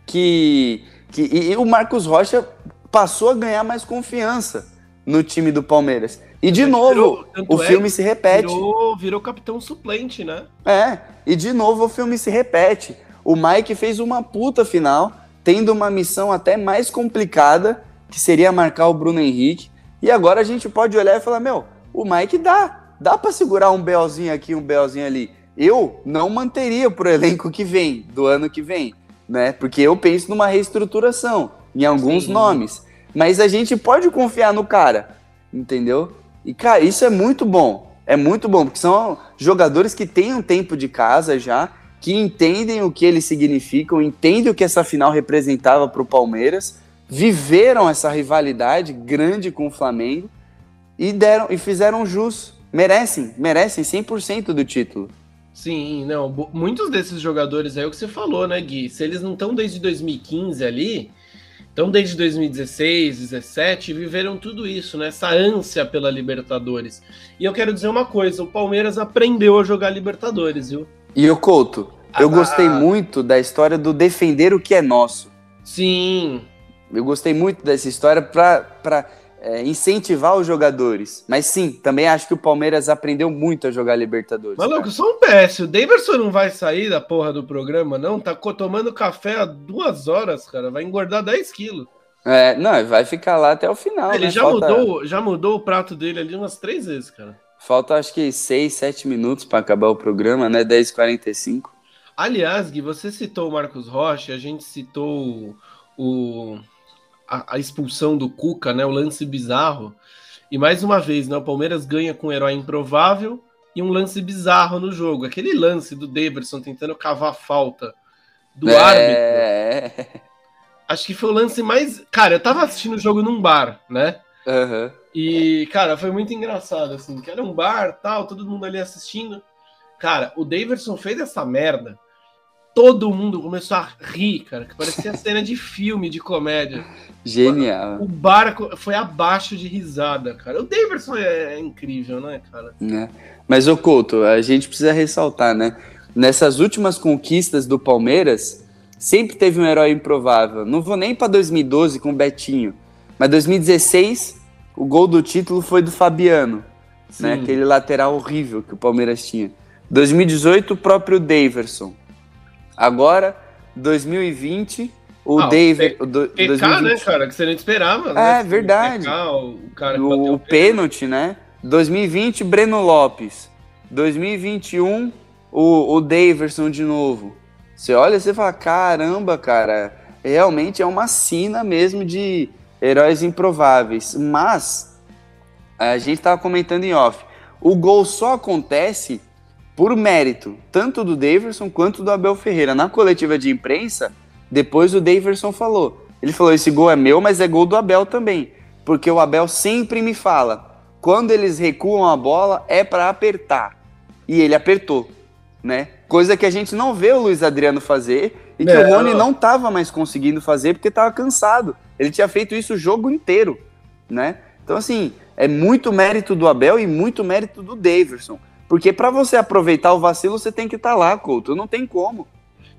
Que, que e, e o Marcos Rocha passou a ganhar mais confiança no time do Palmeiras. E de novo, virou, o é filme se repete. Virou, virou capitão suplente, né? É, e de novo o filme se repete. O Mike fez uma puta final tendo uma missão até mais complicada, que seria marcar o Bruno Henrique. E agora a gente pode olhar e falar: meu, o Mike dá. Dá para segurar um Belzinho aqui, um Belzinho ali. Eu não manteria pro elenco que vem, do ano que vem, né? Porque eu penso numa reestruturação em alguns Sim. nomes. Mas a gente pode confiar no cara, entendeu? E, cara, isso é muito bom. É muito bom, porque são jogadores que têm um tempo de casa já, que entendem o que eles significam, entendem o que essa final representava para o Palmeiras, viveram essa rivalidade grande com o Flamengo e deram e fizeram jus. Merecem, merecem 100% do título. Sim, não, muitos desses jogadores aí é o que você falou, né, Gui? Se eles não estão desde 2015 ali, então, desde 2016, 2017, viveram tudo isso, né? Essa ânsia pela Libertadores. E eu quero dizer uma coisa: o Palmeiras aprendeu a jogar Libertadores, viu? E o Couto, eu ah, gostei muito da história do defender o que é nosso. Sim. Eu gostei muito dessa história para é, incentivar os jogadores. Mas sim, também acho que o Palmeiras aprendeu muito a jogar Libertadores. Maluco, só um PS. O Davidson não vai sair da porra do programa, não? Tá tomando café há duas horas, cara. Vai engordar 10 quilos. É, não, vai ficar lá até o final. Ele né? já, Falta... mudou, já mudou o prato dele ali umas três vezes, cara. Falta acho que 6, 7 minutos para acabar o programa, né? 10h45. Aliás, Gui, você citou o Marcos Rocha, a gente citou o, a, a, expulsão do Cuca, né? O lance bizarro. E mais uma vez, né? O Palmeiras ganha com um herói improvável e um lance bizarro no jogo. Aquele lance do Deverson tentando cavar a falta do é... árbitro. Acho que foi o lance mais. Cara, eu tava assistindo o jogo num bar, né? Uhum. E, cara, foi muito engraçado, assim, que era um bar tal, todo mundo ali assistindo. Cara, o Daverson fez essa merda todo mundo começou a rir, cara, que parecia *laughs* cena de filme, de comédia. Genial. O barco foi abaixo de risada, cara. O Davidson é, incrível, né, cara? É. Mas, ô Couto, a gente precisa ressaltar, né? Nessas últimas conquistas do Palmeiras, sempre teve um herói improvável. Não vou nem para 2012 com o Betinho, mas 2016, o gol do título foi do Fabiano, né? Aquele lateral horrível que o Palmeiras tinha. 2018, o próprio Daverson. Agora, 2020, o ah, David. O, do, PK, 2020. né, cara? Que você não esperava. Né? É, verdade. PK, o, cara o, o pênalti, né? 2020, Breno Lopes. 2021, o, o Daverson de novo. Você olha e você fala: caramba, cara, realmente é uma sina mesmo de heróis improváveis. Mas, a gente estava comentando em off, o gol só acontece por mérito, tanto do Daverson quanto do Abel Ferreira. Na coletiva de imprensa, depois o Daverson falou. Ele falou: esse gol é meu, mas é gol do Abel também. Porque o Abel sempre me fala: quando eles recuam a bola é para apertar. E ele apertou, né? Coisa que a gente não vê o Luiz Adriano fazer e que o Rony não estava mais conseguindo fazer porque estava cansado. Ele tinha feito isso o jogo inteiro, né? Então, assim, é muito mérito do Abel e muito mérito do Daverson. Porque para você aproveitar o vacilo, você tem que estar tá lá, Couto. Não tem como.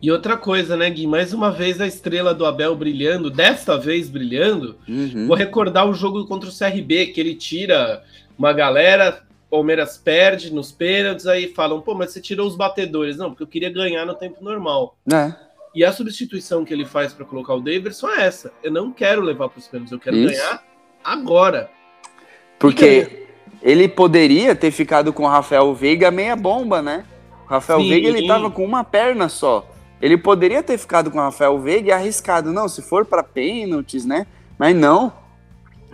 E outra coisa, né, Gui? Mais uma vez a estrela do Abel brilhando, desta vez brilhando. Uhum. Vou recordar o jogo contra o CRB, que ele tira uma galera, Palmeiras perde nos pênaltis, aí falam, pô, mas você tirou os batedores. Não, porque eu queria ganhar no tempo normal. É. E a substituição que ele faz para colocar o Davidson é essa. Eu não quero levar para os pênaltis, eu quero Isso. ganhar agora. Porque ele poderia ter ficado com o Rafael Veiga meia bomba, né? O Rafael Sim. Veiga ele tava com uma perna só. Ele poderia ter ficado com o Rafael Veiga e arriscado, não, se for para pênaltis, né? Mas não.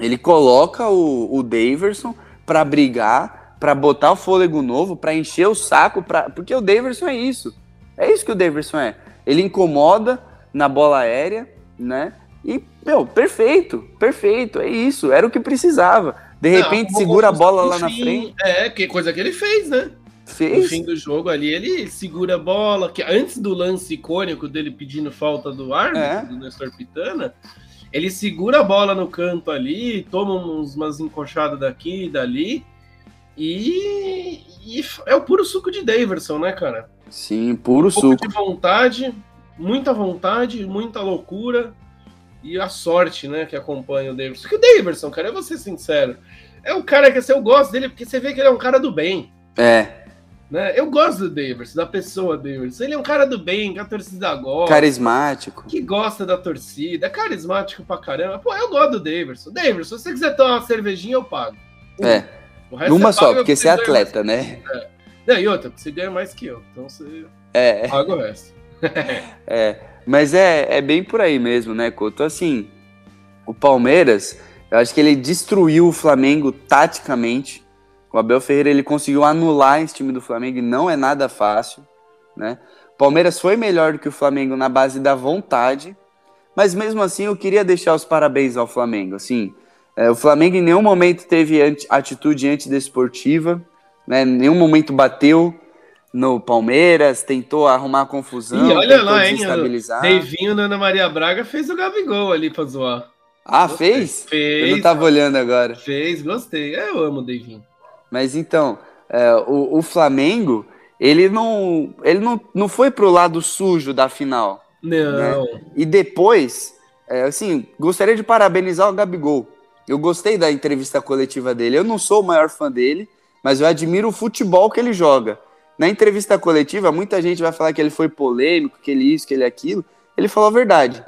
Ele coloca o, o Daverson para brigar, para botar o fôlego novo, para encher o saco, pra... porque o Daverson é isso. É isso que o Daverson é. Ele incomoda na bola aérea, né? E, meu, perfeito, perfeito, é isso, era o que precisava. De repente, não, segura a bola lá fim, na frente. É, que coisa que ele fez, né? Fez. No fim do jogo ali, ele segura a bola, que antes do lance icônico dele pedindo falta do árbitro, é. do Nestor Pitana, ele segura a bola no canto ali, toma uns, umas encoxadas daqui e dali, e, e, é o puro suco de Daverson, né, cara? Sim, puro um suco. de vontade, muita vontade, muita loucura, e a sorte, né, que acompanha o Davidson. Que o Davidson, cara, eu vou ser sincero, é um cara que assim, eu gosto dele porque você vê que ele é um cara do bem. É. Né? Eu gosto do Davis, da pessoa Davis. Ele é um cara do bem, que a torcida gosta. Carismático. Que gosta da torcida, é carismático pra caramba. Pô, eu gosto do Davis. Davis, se você quiser tomar uma cervejinha, eu pago. É. Uma só, porque você é atleta, né? É. Não, e outra, você ganha mais que eu. Então você é. paga o resto. é. *laughs* Mas é, é bem por aí mesmo, né, Couto? Assim, o Palmeiras, eu acho que ele destruiu o Flamengo taticamente o Abel Ferreira ele conseguiu anular esse time do Flamengo e não é nada fácil, né? Palmeiras foi melhor do que o Flamengo na base da vontade, mas mesmo assim eu queria deixar os parabéns ao Flamengo. Assim, é, o Flamengo em nenhum momento teve atitude antidesportiva, né? Em nenhum momento bateu no Palmeiras, tentou arrumar confusão, e olha lá, hein, Deivinho na Ana Maria Braga fez o Gabigol ali pra zoar. Ah, fez? Fez. Eu não tava olhando agora. Fez, gostei. Eu amo o Deivinho. Mas então, é, o, o, Flamengo, ele não, ele não, não foi pro lado sujo da final. Não. Né? E depois, é, assim, gostaria de parabenizar o Gabigol. Eu gostei da entrevista coletiva dele. Eu não sou o maior fã dele, mas eu admiro o futebol que ele joga. Na entrevista coletiva, muita gente vai falar que ele foi polêmico, que ele isso, que ele aquilo. Ele falou a verdade.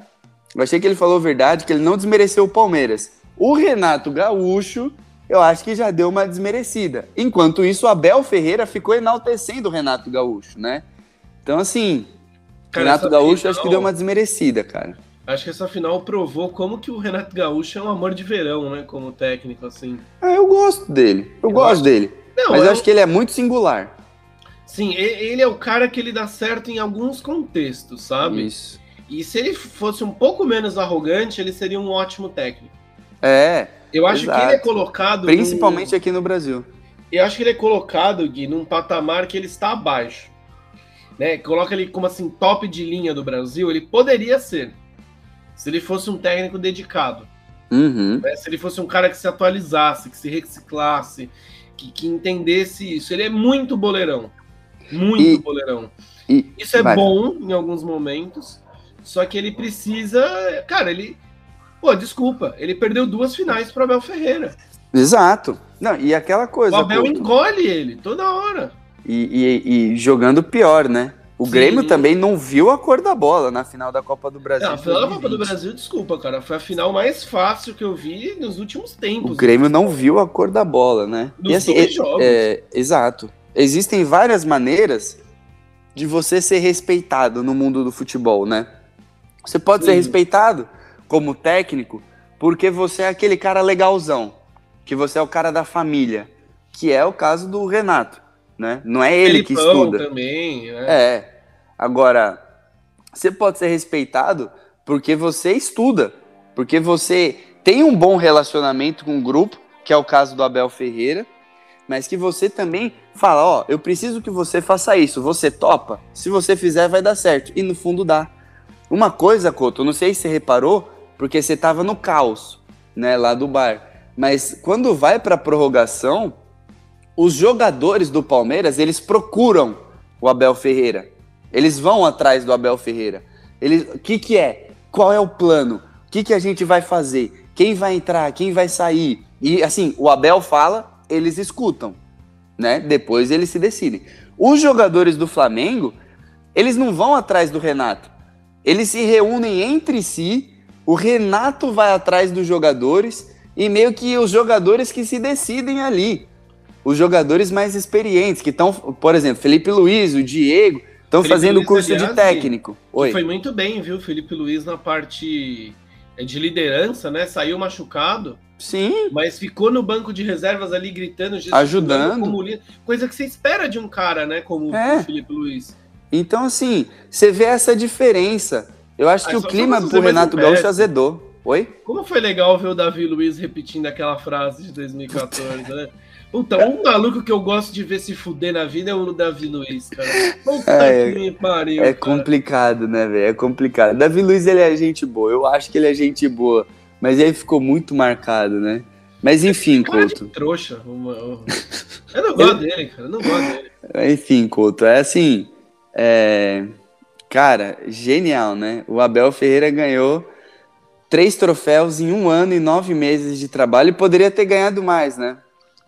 Eu achei que ele falou a verdade, que ele não desmereceu o Palmeiras. O Renato Gaúcho eu acho que já deu uma desmerecida. Enquanto isso, o Abel Ferreira ficou enaltecendo o Renato Gaúcho, né? Então, assim, cara, Renato Gaúcho final, acho que deu uma desmerecida, cara. Acho que essa final provou como que o Renato Gaúcho é um amor de verão, né? Como técnico, assim. Ah, eu gosto dele. Eu, eu gosto dele. Não, mas eu acho que ele é muito singular. Sim, ele é o cara que ele dá certo em alguns contextos, sabe? Isso. E se ele fosse um pouco menos arrogante, ele seria um ótimo técnico. É, eu acho Exato. que ele é colocado. Principalmente num... aqui no Brasil. Eu acho que ele é colocado, Gui, num patamar que ele está abaixo. Né? Coloca ele como assim, top de linha do Brasil, ele poderia ser. Se ele fosse um técnico dedicado. Uhum. Né? Se ele fosse um cara que se atualizasse, que se reciclasse, que, que entendesse isso. Ele é muito boleirão. Muito e, boleirão. E, isso é vai. bom em alguns momentos. Só que ele precisa. Cara, ele Pô, desculpa, ele perdeu duas finais para Abel Ferreira. Exato. Não, e aquela coisa. O Abel engole ele toda hora. E, e, e jogando pior, né? O Sim. Grêmio também não viu a cor da bola na final da Copa do Brasil. Não, a final da Copa do Brasil, desculpa, cara. Foi a final mais fácil que eu vi nos últimos tempos. O Grêmio não viu a cor da bola, né? Nos e assim, jogos. É, exato. Existem várias maneiras de você ser respeitado no mundo do futebol, né? Você pode Sim. ser respeitado como técnico, porque você é aquele cara legalzão, que você é o cara da família, que é o caso do Renato, né? Não é ele Felipão que estuda. também, né? É. Agora, você pode ser respeitado porque você estuda, porque você tem um bom relacionamento com o grupo, que é o caso do Abel Ferreira, mas que você também fala, ó, eu preciso que você faça isso, você topa? Se você fizer, vai dar certo. E no fundo dá. Uma coisa, Couto, não sei se você reparou, porque você estava no caos, né, lá do bar. Mas quando vai para a prorrogação, os jogadores do Palmeiras, eles procuram o Abel Ferreira. Eles vão atrás do Abel Ferreira. O que que é? Qual é o plano? O que que a gente vai fazer? Quem vai entrar? Quem vai sair? E assim, o Abel fala, eles escutam, né? Depois eles se decidem. Os jogadores do Flamengo, eles não vão atrás do Renato. Eles se reúnem entre si o Renato vai atrás dos jogadores e meio que os jogadores que se decidem ali. Os jogadores mais experientes, que estão, por exemplo, Felipe Luiz, o Diego, estão fazendo o curso aliás, de técnico. Oi. Foi muito bem, viu, Felipe Luiz na parte é, de liderança, né? Saiu machucado. Sim. Mas ficou no banco de reservas ali gritando, ajudando. Como, coisa que você espera de um cara, né? Como é. o Felipe Luiz. Então, assim, você vê essa diferença. Eu acho que o clima pro Renato Gaúcho azedou. Oi? Como foi legal ver o Davi Luiz repetindo aquela frase de 2014, né? Puta, um *laughs* maluco que eu gosto de ver se fuder na vida é o Davi Luiz, cara. Puta é, que me pariu. É cara. complicado, né, velho? É complicado. Davi Luiz, ele é gente boa. Eu acho que ele é gente boa. Mas ele ficou muito marcado, né? Mas enfim, Couto. trouxa. Eu não gosto dele, cara. Eu não gosto dele. Enfim, Couto. É assim. É... Cara, genial, né? O Abel Ferreira ganhou três troféus em um ano e nove meses de trabalho e poderia ter ganhado mais, né?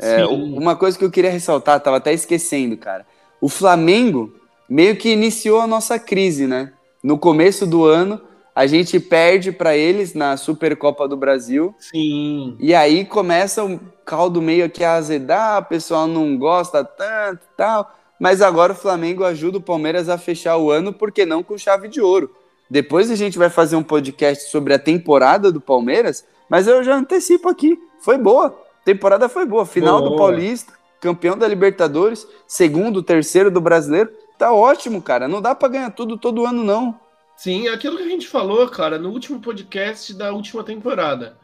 É, uma coisa que eu queria ressaltar, tava até esquecendo, cara. O Flamengo meio que iniciou a nossa crise, né? No começo do ano, a gente perde para eles na Supercopa do Brasil. Sim. E aí começa um caldo meio que a azedar, o pessoal não gosta tanto e tal. Mas agora o Flamengo ajuda o Palmeiras a fechar o ano, porque não com chave de ouro. Depois a gente vai fazer um podcast sobre a temporada do Palmeiras, mas eu já antecipo aqui. Foi boa. Temporada foi boa. Final boa. do Paulista, campeão da Libertadores, segundo, terceiro do Brasileiro. Tá ótimo, cara. Não dá para ganhar tudo todo ano, não. Sim, aquilo que a gente falou, cara, no último podcast da última temporada.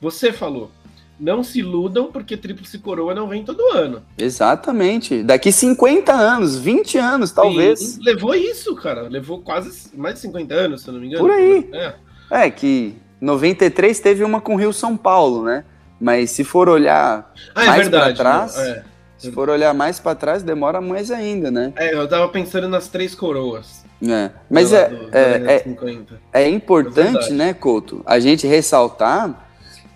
Você falou, não se iludam porque Tríplice Coroa não vem todo ano. Exatamente. Daqui 50 anos, 20 anos, talvez. Sim, levou isso, cara. Levou quase mais de 50 anos, se eu não me engano. Por aí. É, é que 93 teve uma com Rio São Paulo, né? Mas se for olhar ah, é mais para trás, é. se for olhar mais para trás, demora mais ainda, né? É, eu tava pensando nas três coroas. É. Mas é, do, é, é, é, importante, né, Couto, a gente ressaltar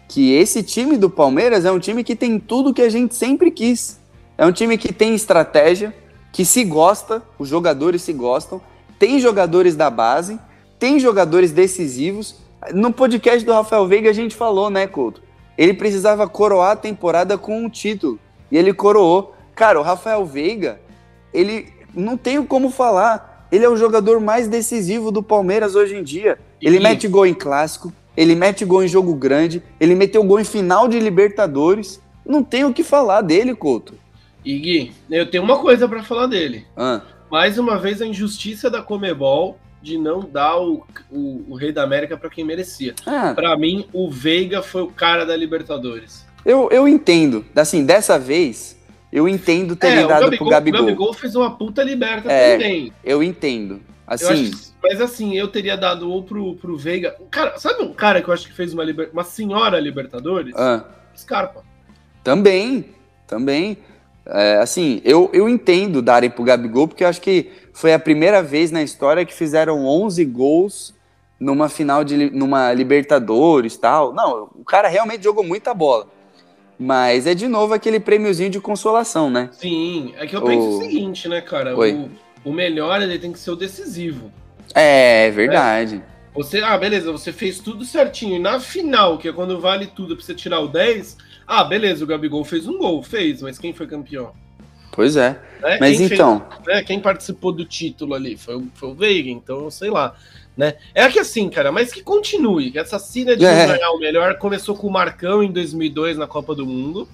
que esse time do Palmeiras é um time que tem tudo que a gente sempre quis. É um time que tem estratégia, que se gosta, os jogadores se gostam, tem jogadores da base, tem jogadores decisivos. No podcast do Rafael Veiga a gente falou, né, Couto? Ele precisava coroar a temporada com um título. E ele coroou. Cara, o Rafael Veiga, ele não tenho como falar ele é o jogador mais decisivo do Palmeiras hoje em dia. Ele e... mete gol em clássico, ele mete gol em jogo grande, ele meteu gol em final de Libertadores. Não tem o que falar dele, Couto. E Gui, eu tenho uma coisa para falar dele. Ah. Mais uma vez a injustiça da Comebol de não dar o, o, o Rei da América para quem merecia. Ah. Para mim, o Veiga foi o cara da Libertadores. Eu, eu entendo. Assim, dessa vez, eu entendo ter é, dado Gabigol, pro Gabigol. O Gabigol fez uma puta liberta é, também. Eu entendo. Assim. Eu mas assim, eu teria dado ou pro, pro Veiga. Cara, sabe um cara que eu acho que fez uma, liber, uma senhora Libertadores? Ah. Scarpa. Também, também. É, assim, eu, eu entendo darem pro Gabigol, porque eu acho que foi a primeira vez na história que fizeram 11 gols numa final de numa Libertadores tal. Não, o cara realmente jogou muita bola. Mas é de novo aquele prêmiozinho de consolação, né? Sim, é que eu penso o, o seguinte, né, cara? O, o, melhor ele tem que ser o decisivo. É, é verdade. É. Você, ah, beleza, você fez tudo certinho. E na final, que é quando vale tudo pra você tirar o 10, ah, beleza, o Gabigol fez um gol, fez, mas quem foi campeão? Pois é. é mas quem então. Fez, né, quem participou do título ali foi, foi o Veiga, então sei lá. Né? É que assim, cara, mas que continue. Que essa cena de é. ganhar o melhor começou com o Marcão em 2002 na Copa do Mundo.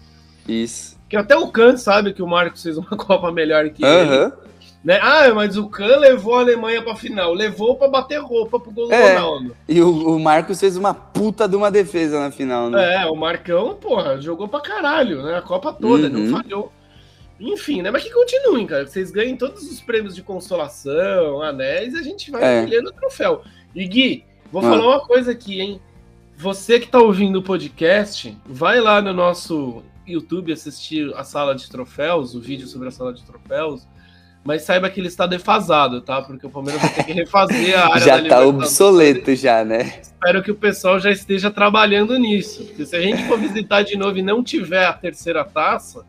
Isso. Que até o Kant sabe que o Marcos fez uma *laughs* Copa melhor que ele. Né? Ah, mas o Kahn levou a Alemanha pra final. Levou pra bater roupa pro gol é, Ronaldo. E o, o, Marcos fez uma puta de uma defesa na final, né? É, o Marcão, porra, jogou pra caralho, né? A Copa toda, uhum. não falhou. Enfim, né? Mas que continuem, cara. Que vocês ganhem todos os prêmios de consolação, anéis, e a gente vai é. o troféu. E Gui, vou ah. falar uma coisa aqui, hein? Você que tá ouvindo o podcast, vai lá no nosso YouTube assistir a sala de troféus, o vídeo sobre a sala de troféus. Mas saiba que ele está defasado, tá? Porque o Palmeiras vai ter que refazer a *laughs* área Já tá obsoleto já, né? Espero que o pessoal já esteja trabalhando nisso. Porque se a gente for visitar de novo e não tiver a terceira taça,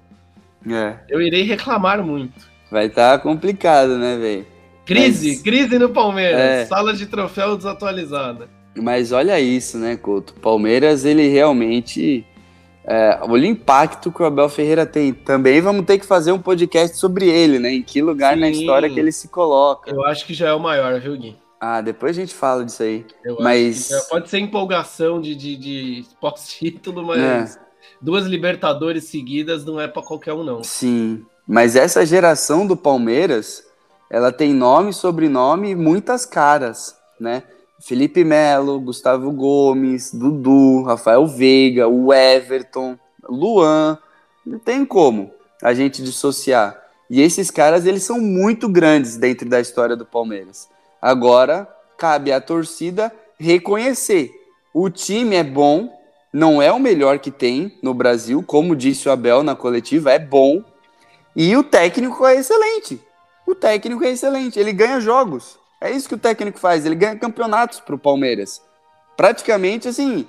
é. Eu irei reclamar muito. Vai estar tá complicado, né, velho? Crise, Mas... crise no Palmeiras. É. Sala de troféu desatualizada. Mas olha isso, né, Couto? Palmeiras, ele realmente. É, olha o impacto que o Abel Ferreira tem. Também vamos ter que fazer um podcast sobre ele, né? Em que lugar Sim. na história que ele se coloca. Eu acho que já é o maior, viu, Gui? Ah, depois a gente fala disso aí. Eu mas pode ser empolgação de, de, de pós-título, mas é duas Libertadores seguidas não é para qualquer um, não. Sim, mas essa geração do Palmeiras, ela tem nome, sobrenome e muitas caras, né? Felipe Melo, Gustavo Gomes, Dudu, Rafael Veiga, o Everton, Luan, não tem como a gente dissociar. E esses caras, eles são muito grandes dentro da história do Palmeiras. Agora, cabe à torcida reconhecer. O time é bom, não é o melhor que tem no Brasil, como disse o Abel na coletiva, é bom. E o técnico é excelente. O técnico é excelente, ele ganha jogos. É isso que o técnico faz, ele ganha campeonatos para o Palmeiras. Praticamente assim,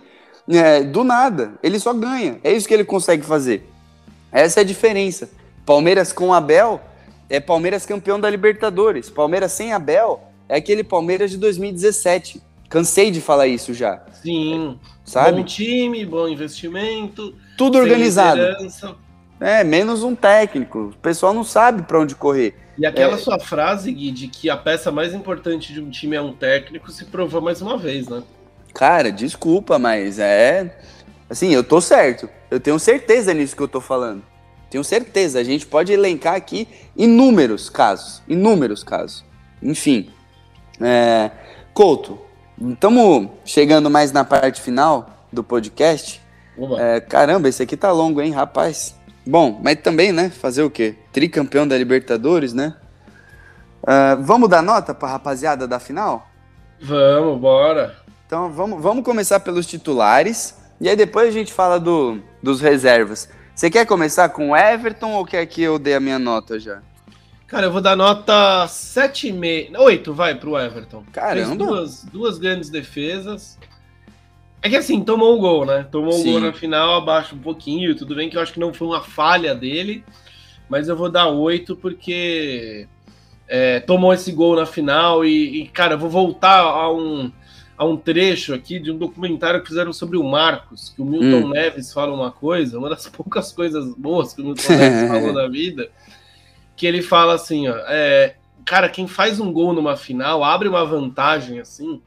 é, do nada, ele só ganha. É isso que ele consegue fazer. Essa é a diferença. Palmeiras com Abel é Palmeiras campeão da Libertadores. Palmeiras sem Abel é aquele Palmeiras de 2017. Cansei de falar isso já. Sim. Sabe? Bom time, bom investimento. Tudo organizado. É, menos um técnico. O pessoal não sabe para onde correr. E aquela é... sua frase, Gui, de que a peça mais importante de um time é um técnico, se provou mais uma vez, né? Cara, desculpa, mas é. Assim, eu tô certo. Eu tenho certeza nisso que eu tô falando. Tenho certeza. A gente pode elencar aqui inúmeros casos. Inúmeros casos. Enfim. É... Couto, estamos chegando mais na parte final do podcast. É, caramba, esse aqui tá longo, hein, rapaz? Bom, mas também, né? Fazer o quê? Tricampeão da Libertadores, né? Uh, vamos dar nota pra rapaziada da final? Vamos, bora. Então vamos, vamos começar pelos titulares e aí depois a gente fala do, dos reservas. Você quer começar com o Everton ou quer que eu dê a minha nota já? Cara, eu vou dar nota 7,5. 8, vai, pro Everton. Caramba. Fez duas, duas grandes defesas. É que assim, tomou um gol, né? Tomou um Sim. gol na final, abaixo um pouquinho. Tudo bem que eu acho que não foi uma falha dele, mas eu vou dar oito porque é, tomou esse gol na final. E, e, cara, eu vou voltar a um, a um trecho aqui de um documentário que fizeram sobre o Marcos, que o Milton hum. Neves fala uma coisa, uma das *laughs* poucas coisas boas que o Milton Neves *laughs* falou na vida, que ele fala assim, ó, é, cara, quem faz um gol numa final abre uma vantagem assim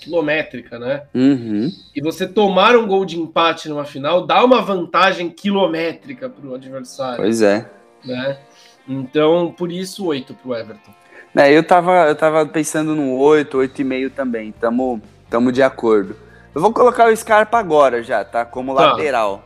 quilométrica, né? Uhum. E você tomar um gol de empate numa final dá uma vantagem quilométrica para o adversário. Pois é. Né? Então, por isso, 8 para o Everton. É, eu tava, eu tava pensando no 8, 8,5 também. Tamo, tamo de acordo. Eu vou colocar o Scarpa agora já, tá? Como tá. lateral.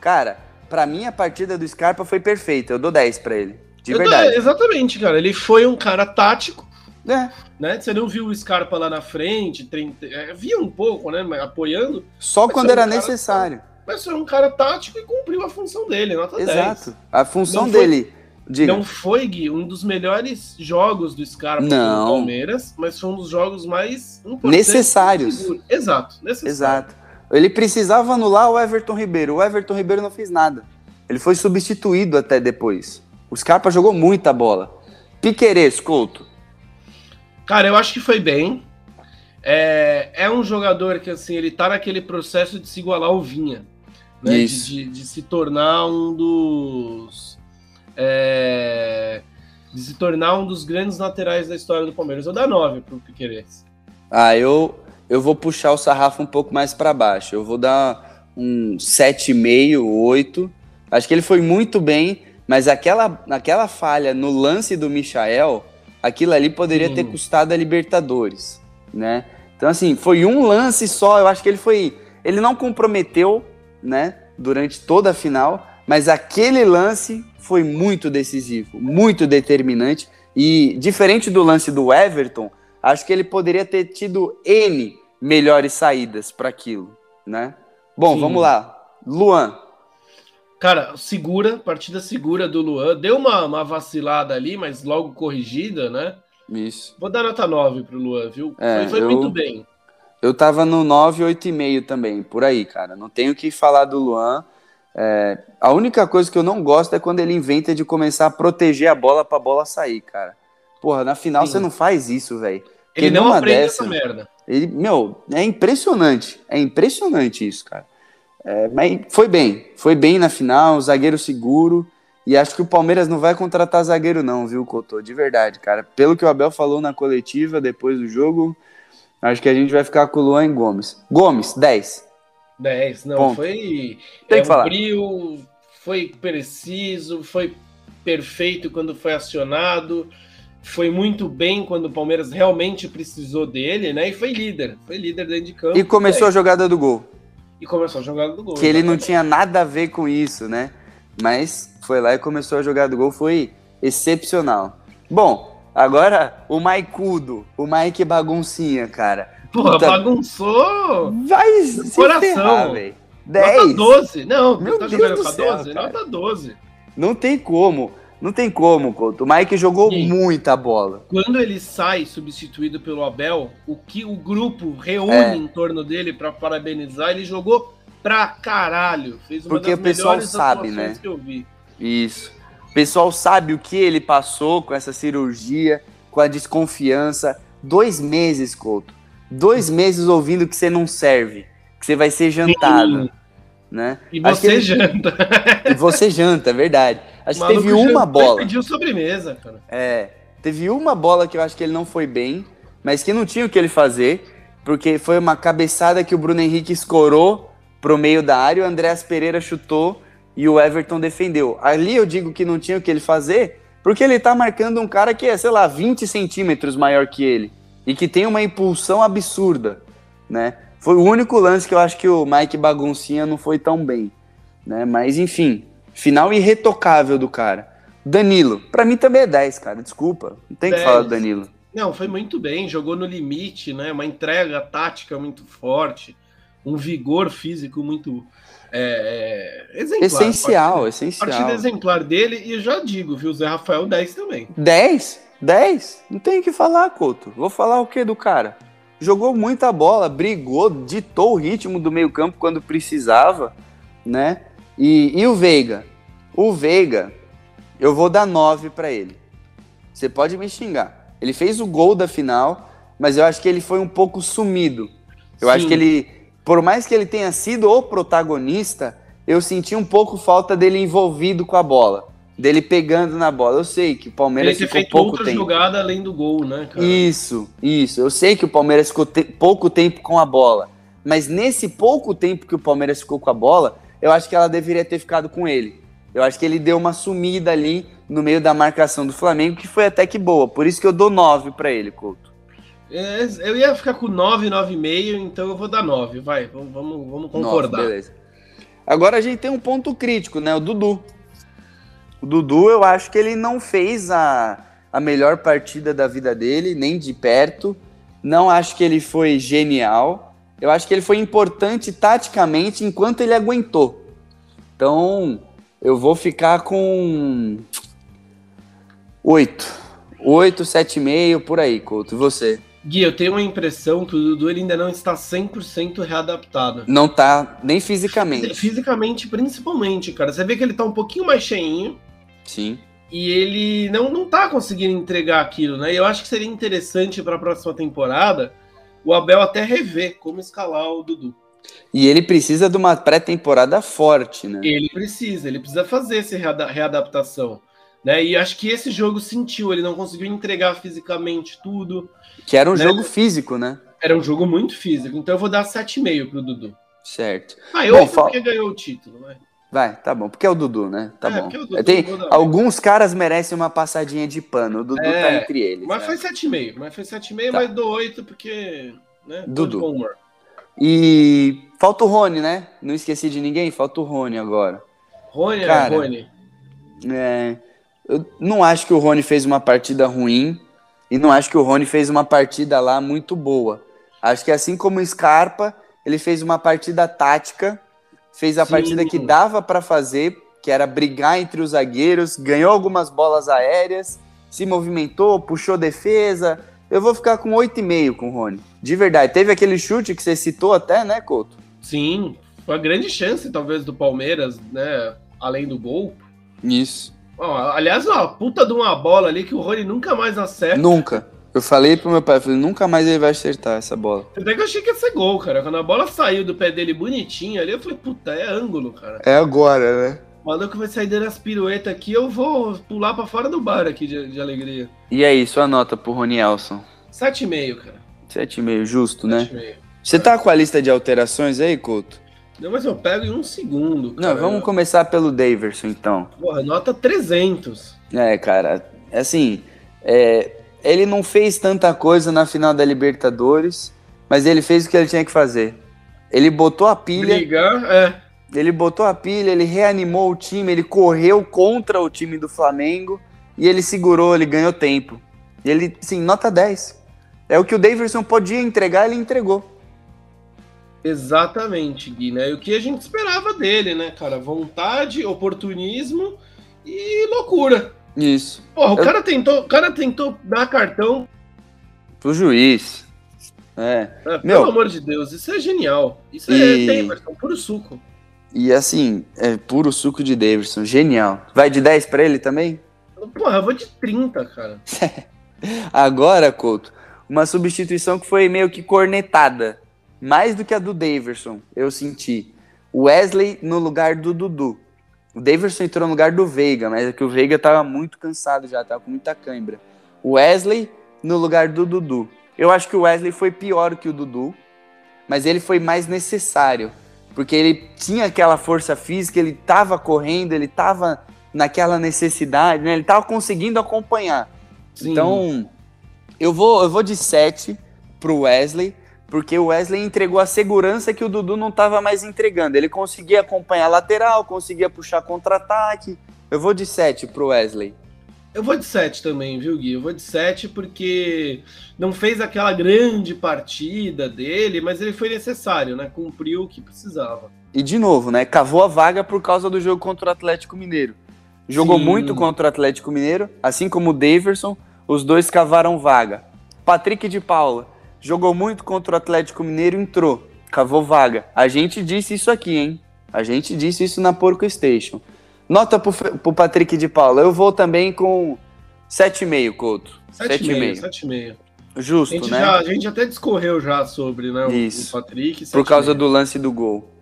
Cara, para mim a partida do Scarpa foi perfeita. Eu dou 10 para ele. De verdade. Exatamente, cara. Ele foi um cara tático é. Né? Você não viu o Scarpa lá na frente, 30, é, via um pouco, né? Apoiando. Só quando era um necessário. Cara, mas foi um cara tático e cumpriu a função dele, nota Exato. 10. A função não dele. Foi, não foi, Gui, um dos melhores jogos do Scarpa não. no Palmeiras, mas foi um dos jogos mais necessários. Exato, necessário. Exato. Ele precisava anular o Everton Ribeiro. O Everton Ribeiro não fez nada. Ele foi substituído até depois. O Scarpa jogou muita bola. Piquerez, Couto. Cara, eu acho que foi bem. É, é um jogador que, assim, ele tá naquele processo de se igualar ao Vinha. Né? De, de, de, se tornar um dos. É, de se tornar um dos grandes laterais da história do Palmeiras. Eu dou 9 pro Piqueires. Ah, eu, eu vou puxar o sarrafo um pouco mais para baixo. Eu vou dar um 7,5, 8. Acho que ele foi muito bem, mas aquela, aquela falha no lance do Michael aquilo ali poderia ter custado a Libertadores, né? Então, assim, foi um lance só, eu acho que ele foi. Ele não comprometeu, né, durante toda a final, mas aquele lance foi muito decisivo, muito determinante. E diferente do lance do Everton, acho que ele poderia ter tido N melhores saídas para aquilo, né? Bom, Sim. vamos lá. Luan, Cara, segura, partida segura do Luan. Deu uma, uma vacilada ali, mas logo corrigida, né? Isso. Vou dar nota 9 pro Luan, viu? É, foi, foi eu, muito bem. Eu tava no 9, 8,5 também, por aí, cara. Não tenho o que falar do Luan. É, a única coisa que eu não gosto é quando ele inventa de começar a proteger a bola pra bola sair, cara. Porra, na final Sim. você não faz isso, velho. Ele não aprende dessa, essa merda. Ele, meu, é impressionante. É impressionante isso, cara. É, mas foi bem, foi bem na final, zagueiro seguro. E acho que o Palmeiras não vai contratar zagueiro, não, viu, Cotô? De verdade, cara. Pelo que o Abel falou na coletiva depois do jogo, acho que a gente vai ficar com o Luan Gomes. Gomes, 10. 10, não, Ponto. foi. Tem é, que falar. Brilho, foi preciso, foi perfeito quando foi acionado, foi muito bem quando o Palmeiras realmente precisou dele, né? E foi líder, foi líder dentro de campo. E começou a jogada do gol e começou a jogar do gol. Que ele não tinha nada a ver com isso, né? Mas foi lá e começou a jogar do gol, foi excepcional. Bom, agora o Maicudo, o Mike baguncinha, cara. Porra, Puta, bagunçou! Vai se coração, velho. 10. Nota 12. Não, Meu tá Deus jogando com a 12? Cara. Nota 12. Não tem como. Não tem como, Couto. O Mike jogou Sim. muita bola. Quando ele sai substituído pelo Abel, o que o grupo reúne é. em torno dele para parabenizar, ele jogou pra caralho. Fez uma Porque das o pessoal sabe, né? que eu vi. Isso. O pessoal sabe o que ele passou com essa cirurgia, com a desconfiança. Dois meses, Couto. Dois meses ouvindo que você não serve, que você vai ser jantado. Sim. Né? E você ele... janta. E você janta, é verdade. Acho que teve uma bola. pediu sobremesa, cara. É. Teve uma bola que eu acho que ele não foi bem, mas que não tinha o que ele fazer, porque foi uma cabeçada que o Bruno Henrique escorou pro meio da área, o Andréas Pereira chutou e o Everton defendeu. Ali eu digo que não tinha o que ele fazer, porque ele tá marcando um cara que é, sei lá, 20 centímetros maior que ele e que tem uma impulsão absurda, né? Foi o único lance que eu acho que o Mike Baguncinha não foi tão bem, né? Mas enfim, final irretocável do cara. Danilo, para mim também é 10, cara, desculpa. Não tem 10. que falar do Danilo. Não, foi muito bem, jogou no limite, né? Uma entrega tática muito forte, um vigor físico muito é, é, exemplar. Essencial, partida, essencial. Partida exemplar dele, e já digo, viu, Zé Rafael 10 também. 10? 10? Não tem o que falar, Couto. Vou falar o que do cara? Jogou muita bola, brigou, ditou o ritmo do meio-campo quando precisava, né? E, e o Veiga? O Veiga, eu vou dar 9 para ele. Você pode me xingar. Ele fez o gol da final, mas eu acho que ele foi um pouco sumido. Eu Sim. acho que ele, por mais que ele tenha sido o protagonista, eu senti um pouco falta dele envolvido com a bola dele pegando na bola. Eu sei que o Palmeiras Ele ficou pouco outra tempo. jogada além do gol, né, cara? Isso, isso. Eu sei que o Palmeiras ficou te pouco tempo com a bola. Mas nesse pouco tempo que o Palmeiras ficou com a bola, eu acho que ela deveria ter ficado com ele. Eu acho que ele deu uma sumida ali no meio da marcação do Flamengo, que foi até que boa. Por isso que eu dou 9 para ele, Couto. É, eu ia ficar com 9, 9,5, então eu vou dar 9. Vai, vamos, vamos concordar. 9, beleza. Agora a gente tem um ponto crítico, né? O Dudu. O Dudu, eu acho que ele não fez a, a melhor partida da vida dele, nem de perto. Não acho que ele foi genial. Eu acho que ele foi importante taticamente enquanto ele aguentou. Então, eu vou ficar com 8. 8, 7,5 por aí, Couto. E você? Gui, eu tenho uma impressão que o Dudu ele ainda não está 100% readaptado. Não tá, nem fisicamente. *laughs* Fisicamente, principalmente, cara. Você vê que ele tá um pouquinho mais cheinho. Sim. E ele não, não tá conseguindo entregar aquilo, né? Eu acho que seria interessante para a próxima temporada o Abel até rever como escalar o Dudu. E ele precisa de uma pré-temporada forte, né? Ele precisa, ele precisa fazer essa readaptação. Né? E acho que esse jogo sentiu, ele não conseguiu entregar fisicamente tudo. Que era um né? jogo físico, né? Era um jogo muito físico, então eu vou dar 7,5 pro Dudu. Certo. Ah, eu Bom, porque ganhou o título, né? Vai, tá bom. Porque é o Dudu, né? Tá é, bom. Dudu, Tem, alguns caras merecem uma passadinha de pano. O Dudu tá é, tá entre eles. Mas né? foi 7,5. Mas foi 7,5, tá. mas do 8 porque. Né, Dudu. E falta o Rony, né? Não esqueci de ninguém, falta o Rony agora. Rony Cara, é Rony. É, eu não acho que o Rony fez uma partida ruim e não acho que o Rony fez uma partida lá muito boa. Acho que assim como o Scarpa, ele fez uma partida tática fez a Sim. partida que dava para fazer, que era brigar entre os zagueiros, ganhou algumas bolas aéreas, se movimentou, puxou defesa. Eu vou ficar com 8,5 com o Rony. De verdade. Teve aquele chute que você citou até, né, Couto? Sim, foi uma grande chance, talvez, do Palmeiras, né? Além do gol. Isso. aliás, uma puta de uma bola ali que o Rony nunca mais acerta. Nunca. Eu falei pro meu pai, eu falei, nunca mais ele vai acertar essa bola. Até que eu achei que ia ser gol, cara. Quando a bola saiu do pé dele bonitinho ali, eu falei, puta, é ângulo, cara. É agora, né? O maluco vai sair dando as piruetas aqui, eu vou pular pra fora do bar aqui de, de alegria. E aí, sua nota pro Rony Elson? 7,5, cara. 7,5, justo, 7 né? Você tá com a lista de alterações aí, Couto? Não, mas eu pego em um segundo. Cara. Não, vamos começar pelo Daverson, então. Porra, nota 300. É, cara, assim, é, ele não fez tanta coisa na final da Libertadores, mas ele fez o que ele tinha que fazer. Ele botou a pilha. Brigar, é. Ele botou a pilha, ele reanimou o time, ele correu contra o time do Flamengo e ele segurou, ele ganhou tempo. Ele, sim, nota 10. É o que o Davidson podia entregar, ele entregou. Exatamente, Gui, né? E o que a gente esperava dele, né, cara? Vontade, oportunismo e loucura. Isso. Porra, o, Eu... cara tentou, o cara tentou dar cartão pro juiz. É. é pelo Meu, amor de Deus, isso é genial. Isso é e... Daverson, puro suco. E assim, é puro suco de Davidson, genial. Vai de 10 para ele também? Porra, eu vou de 30, cara. *laughs* Agora, Couto, uma substituição que foi meio que cornetada. Mais do que a do Daverson, eu senti. Wesley no lugar do Dudu. O Daverson entrou no lugar do Veiga, mas é que o Veiga tava muito cansado já, tava com muita cãibra. O Wesley no lugar do Dudu. Eu acho que o Wesley foi pior que o Dudu, mas ele foi mais necessário, porque ele tinha aquela força física, ele tava correndo, ele tava naquela necessidade, né? Ele tava conseguindo acompanhar. Sim. Então, eu vou, eu vou de 7 pro Wesley, porque o Wesley entregou a segurança que o Dudu não estava mais entregando. Ele conseguia acompanhar a lateral, conseguia puxar contra-ataque. Eu vou de 7 pro Wesley. Eu vou de 7 também, viu, Gui? Eu vou de 7 porque não fez aquela grande partida dele, mas ele foi necessário, né? Cumpriu o que precisava. E de novo, né? Cavou a vaga por causa do jogo contra o Atlético Mineiro. Jogou Sim. muito contra o Atlético Mineiro, assim como o Daverson, os dois cavaram vaga. Patrick de Paula jogou muito contra o Atlético Mineiro, entrou, cavou vaga. A gente disse isso aqui, hein? A gente disse isso na Porco Station. Nota pro, pro Patrick de Paula. Eu vou também com 7,5, Couto. 7,5. 7,5. Justo, a né? Já, a gente até discorreu já sobre né, isso. o Patrick. Por causa do lance do gol.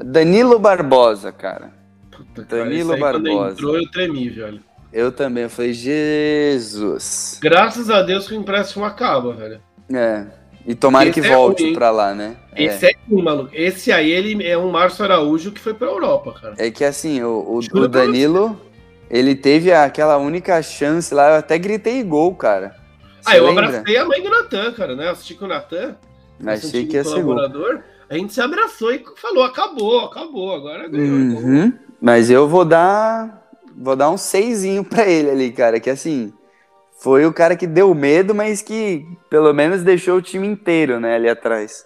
Danilo Barbosa, cara. Puta, Danilo cara, Barbosa. Quando entrou, eu tremi, velho. Eu também, eu falei, Jesus. Graças a Deus que o empréstimo acaba, velho. É. E tomara que é volte ruim. pra lá, né? Esse é. é ruim, maluco. Esse aí ele é um Márcio Araújo que foi pra Europa, cara. É que assim, o, o, o Danilo, ele teve aquela única chance lá, eu até gritei gol, cara. Você ah, eu lembra? abracei a mãe do Natan, cara, né? assisti com o Natan. Achei que ia ser gol. A gente se abraçou e falou, acabou, acabou, agora ganhou. Uhum. Mas eu vou dar. Vou dar um seisinho pra ele ali, cara. Que assim foi o cara que deu medo, mas que pelo menos deixou o time inteiro, né, ali atrás.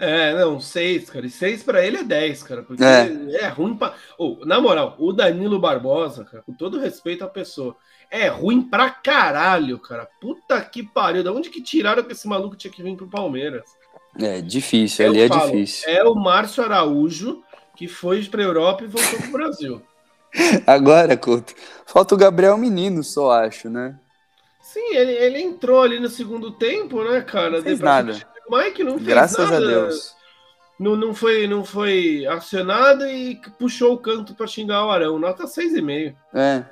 É, não, seis, cara. E seis pra ele é dez, cara. Porque é, é ruim pra. Oh, na moral, o Danilo Barbosa, cara, com todo respeito à pessoa, é ruim pra caralho, cara. Puta que pariu. Da onde que tiraram que esse maluco tinha que vir pro Palmeiras? É difícil, Eu ali é falo, difícil. É o Márcio Araújo que foi pra Europa e voltou pro Brasil. *laughs* Agora, Couto, falta o Gabriel Menino, só acho, né? Sim, ele, ele entrou ali no segundo tempo, né, cara? Não fez nada. O Mike não fez Graças nada. a Deus. Não, não, foi, não foi acionado e puxou o canto para xingar o Arão. Nota 6,5. É,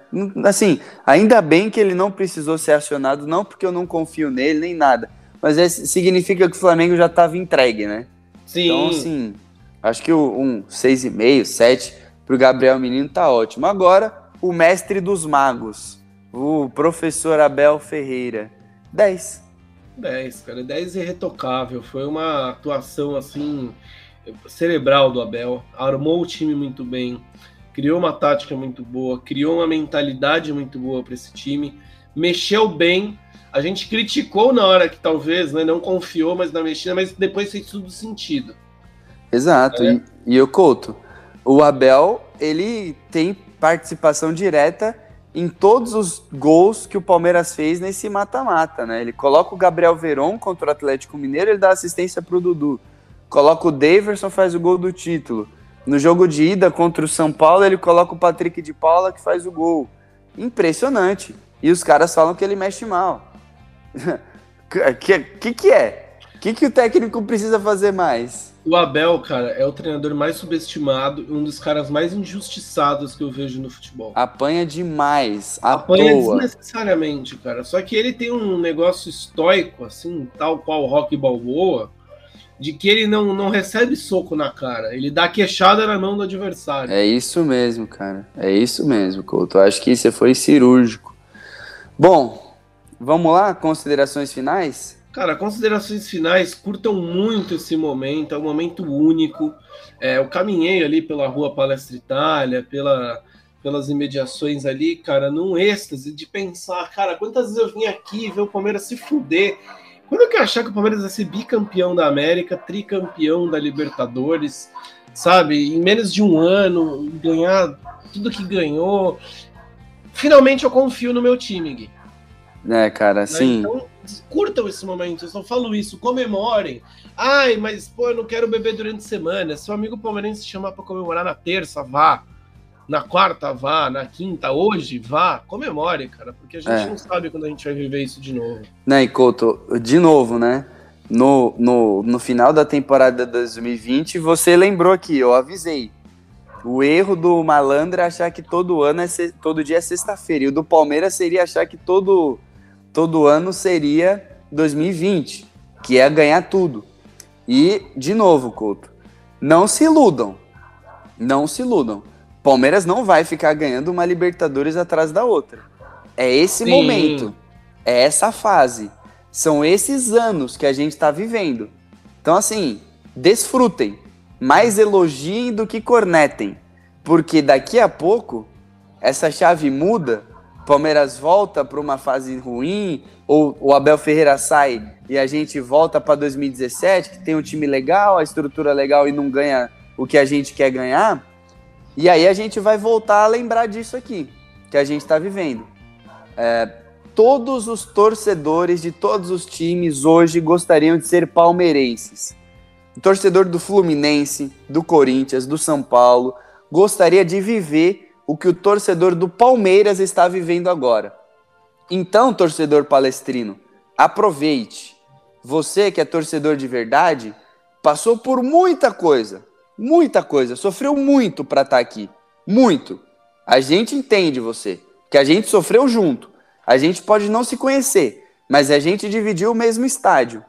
assim, ainda bem que ele não precisou ser acionado, não porque eu não confio nele nem nada, mas é, significa que o Flamengo já estava entregue, né? Sim. Então, assim, acho que o, um 6,5, 7 pro Gabriel Menino tá ótimo. Agora, o mestre dos magos. O professor Abel Ferreira. 10. 10, cara. 10 irretocável. Foi uma atuação assim cerebral do Abel. Armou o time muito bem. Criou uma tática muito boa. Criou uma mentalidade muito boa para esse time. Mexeu bem. A gente criticou na hora que talvez né, não confiou mais na mexida, mas depois fez tudo sentido. Exato. É. E, e o Couto, o Abel, ele tem participação direta em todos os gols que o Palmeiras fez nesse mata-mata, né? Ele coloca o Gabriel Veron contra o Atlético Mineiro, ele dá assistência para o Dudu. Coloca o Daverson, faz o gol do título. No jogo de ida contra o São Paulo, ele coloca o Patrick de Paula que faz o gol. Impressionante. E os caras falam que ele mexe mal. *laughs* O que, que, que é? O que, que o técnico precisa fazer mais? O Abel, cara, é o treinador mais subestimado e um dos caras mais injustiçados que eu vejo no futebol. Apanha demais, Apanha toa. desnecessariamente, cara. Só que ele tem um negócio estoico, assim, tal qual o Rock Balboa, de que ele não, não recebe soco na cara, ele dá queixada na mão do adversário. É isso mesmo, cara. É isso mesmo, Couto. Acho que você foi cirúrgico. Bom, vamos lá, considerações finais? Cara, considerações finais, curtam muito esse momento, é um momento único. É, eu caminhei ali pela rua Palestra Itália, pela, pelas imediações ali, cara, num êxtase de pensar, cara, quantas vezes eu vim aqui ver o Palmeiras se fuder. Quando eu quero achar que o Palmeiras vai ser bicampeão da América, tricampeão da Libertadores, sabe? Em menos de um ano, ganhar tudo que ganhou. Finalmente eu confio no meu time, Gui. É, cara, sim. Então, curtam esse momento, eu só falo isso, comemorem. Ai, mas pô, eu não quero beber durante a semana. Se o amigo palmeirense chamar para comemorar na terça, vá. Na quarta, vá. Na quinta, hoje, vá. Comemore, cara, porque a gente é. não sabe quando a gente vai viver isso de novo. Né, e Couto, de novo, né? No, no, no final da temporada 2020, você lembrou aqui, eu avisei. O erro do malandro é achar que todo ano é todo dia é sexta-feira. E o do Palmeiras seria achar que todo, todo ano seria 2020, que é ganhar tudo. E, de novo, Couto, não se iludam. Não se iludam. Palmeiras não vai ficar ganhando uma Libertadores atrás da outra. É esse Sim. momento. É essa fase. São esses anos que a gente está vivendo. Então, assim, desfrutem mais elogiem do que cornetem, porque daqui a pouco essa chave muda, Palmeiras volta para uma fase ruim, ou o Abel Ferreira sai e a gente volta para 2017, que tem um time legal, a estrutura legal e não ganha o que a gente quer ganhar. E aí a gente vai voltar a lembrar disso aqui, que a gente está vivendo. É, todos os torcedores de todos os times hoje gostariam de ser palmeirenses o torcedor do Fluminense, do Corinthians, do São Paulo, gostaria de viver o que o torcedor do Palmeiras está vivendo agora. Então, torcedor palestrino, aproveite. Você que é torcedor de verdade, passou por muita coisa, muita coisa, sofreu muito para estar tá aqui, muito. A gente entende você, que a gente sofreu junto. A gente pode não se conhecer, mas a gente dividiu o mesmo estádio.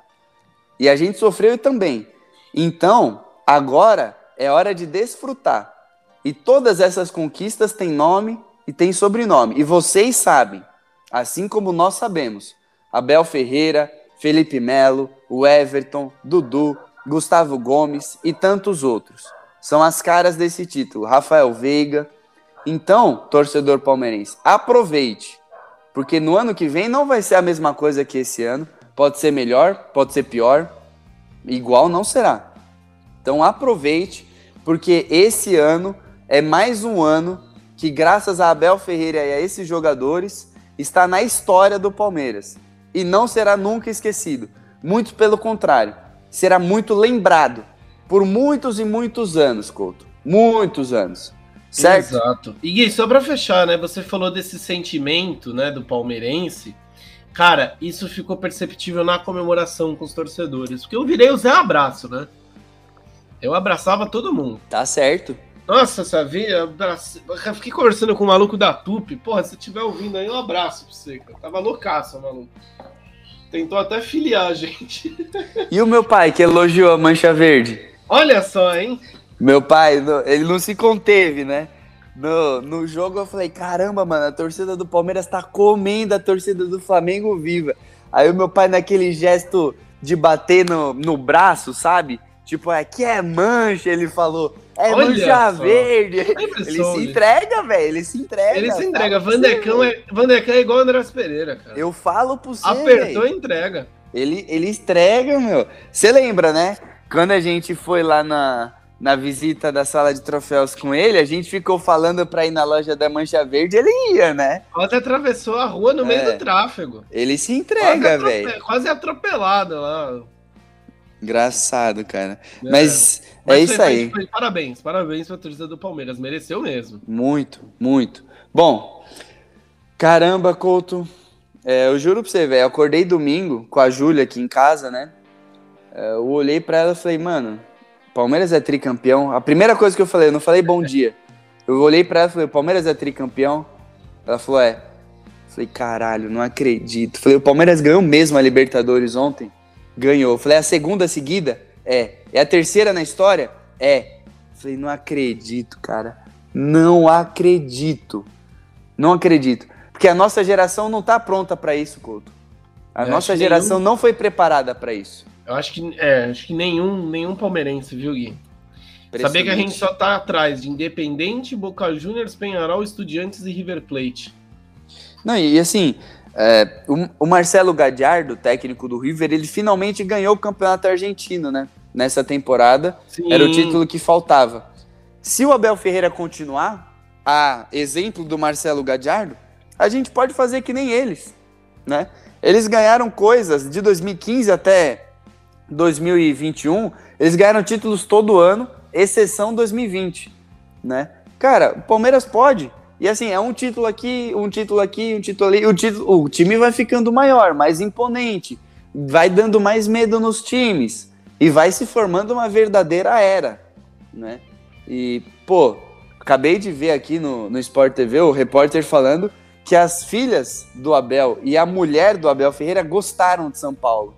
E a gente sofreu também. Então, agora é hora de desfrutar. E todas essas conquistas têm nome e têm sobrenome. E vocês sabem, assim como nós sabemos. Abel Ferreira, Felipe Melo, o Everton, Dudu, Gustavo Gomes e tantos outros. São as caras desse título. Rafael Veiga. Então, torcedor palmeirense, aproveite. Porque no ano que vem não vai ser a mesma coisa que esse ano. Pode ser melhor, pode ser pior. Igual não será. Então aproveite, porque esse ano é mais um ano que, graças a Abel Ferreira e a esses jogadores, está na história do Palmeiras. E não será nunca esquecido. Muito pelo contrário, será muito lembrado por muitos e muitos anos, Couto. Muitos anos. Certo? Exato. E Gui, só para fechar, né? Você falou desse sentimento, né, do palmeirense. Cara, isso ficou perceptível na comemoração com os torcedores. Porque eu virei o Zé Abraço, né? Eu abraçava todo mundo. Tá certo. Nossa, sabia? Eu, fiquei conversando com o maluco da Tupi. Porra, se estiver ouvindo aí, um abraço pra você, cara. Tava loucaço, maluco. Tentou até filiar a gente. *laughs* E o meu pai, que elogiou a Mancha Verde? Olha só, hein? Meu pai, ele não se conteve, né? No, no jogo eu falei, caramba, mano, a torcida do Palmeiras tá comendo a torcida do Flamengo viva. Aí o meu pai, naquele gesto de bater no, no braço, sabe? Tipo, aqui é mancha, ele falou. É Olha mancha só. verde. Ele se entrega, velho. Ele se entrega. Ele se entrega. Vandecão é, Vandecão é igual o Andrés Pereira, cara. Eu falo pro você. Apertou e entrega. Ele, ele entrega, meu. Você lembra, né? Quando a gente foi lá na, na visita da sala de troféus com ele, a gente ficou falando pra ir na loja da Mancha Verde, ele ia, né? Quase atravessou a rua no meio é. do tráfego. Ele se entrega, velho. Quase atropelado lá. Engraçado, cara. É. Mas, Mas é isso aí. Foi, parabéns, parabéns pra torcida do Palmeiras. Mereceu mesmo. Muito, muito. Bom, caramba, Couto. É, eu juro pra você, velho. Acordei domingo com a Júlia aqui em casa, né? É, eu olhei pra ela e falei, mano, Palmeiras é tricampeão. A primeira coisa que eu falei, eu não falei bom dia. Eu olhei pra ela e falei, Palmeiras é tricampeão. Ela falou, é. falei, caralho, não acredito. falei, o Palmeiras ganhou mesmo a Libertadores ontem ganhou. Falei, a segunda seguida? É. É a terceira na história? É. Falei, não acredito, cara. Não acredito. Não acredito. Porque a nossa geração não tá pronta para isso, Couto. A Eu nossa geração nenhum... não foi preparada para isso. Eu acho que, é, acho que nenhum, nenhum palmeirense, viu, Gui? Saber que a gente só tá atrás de Independente, Boca Juniors, Penharol, Estudiantes e River Plate. Não, e assim, é, o, o, Marcelo Gadiardo, técnico do River, ele finalmente ganhou o campeonato argentino, né? Nessa temporada. Sim. Era o título que faltava. Se o Abel Ferreira continuar, a exemplo do Marcelo Gadiardo, a gente pode fazer que nem eles, né? eles ganharam coisas de 2015 até 2021, eles ganharam títulos todo ano, exceção 2020, né? Cara, o Palmeiras pode. E assim, é um título aqui, um título aqui, um título ali. O, título, o time vai ficando maior, mais imponente, vai dando mais medo nos times e vai se formando uma verdadeira era, né? E, pô, acabei de ver aqui no, no Sport TV o repórter falando que as filhas do Abel e a mulher do Abel Ferreira gostaram de São Paulo.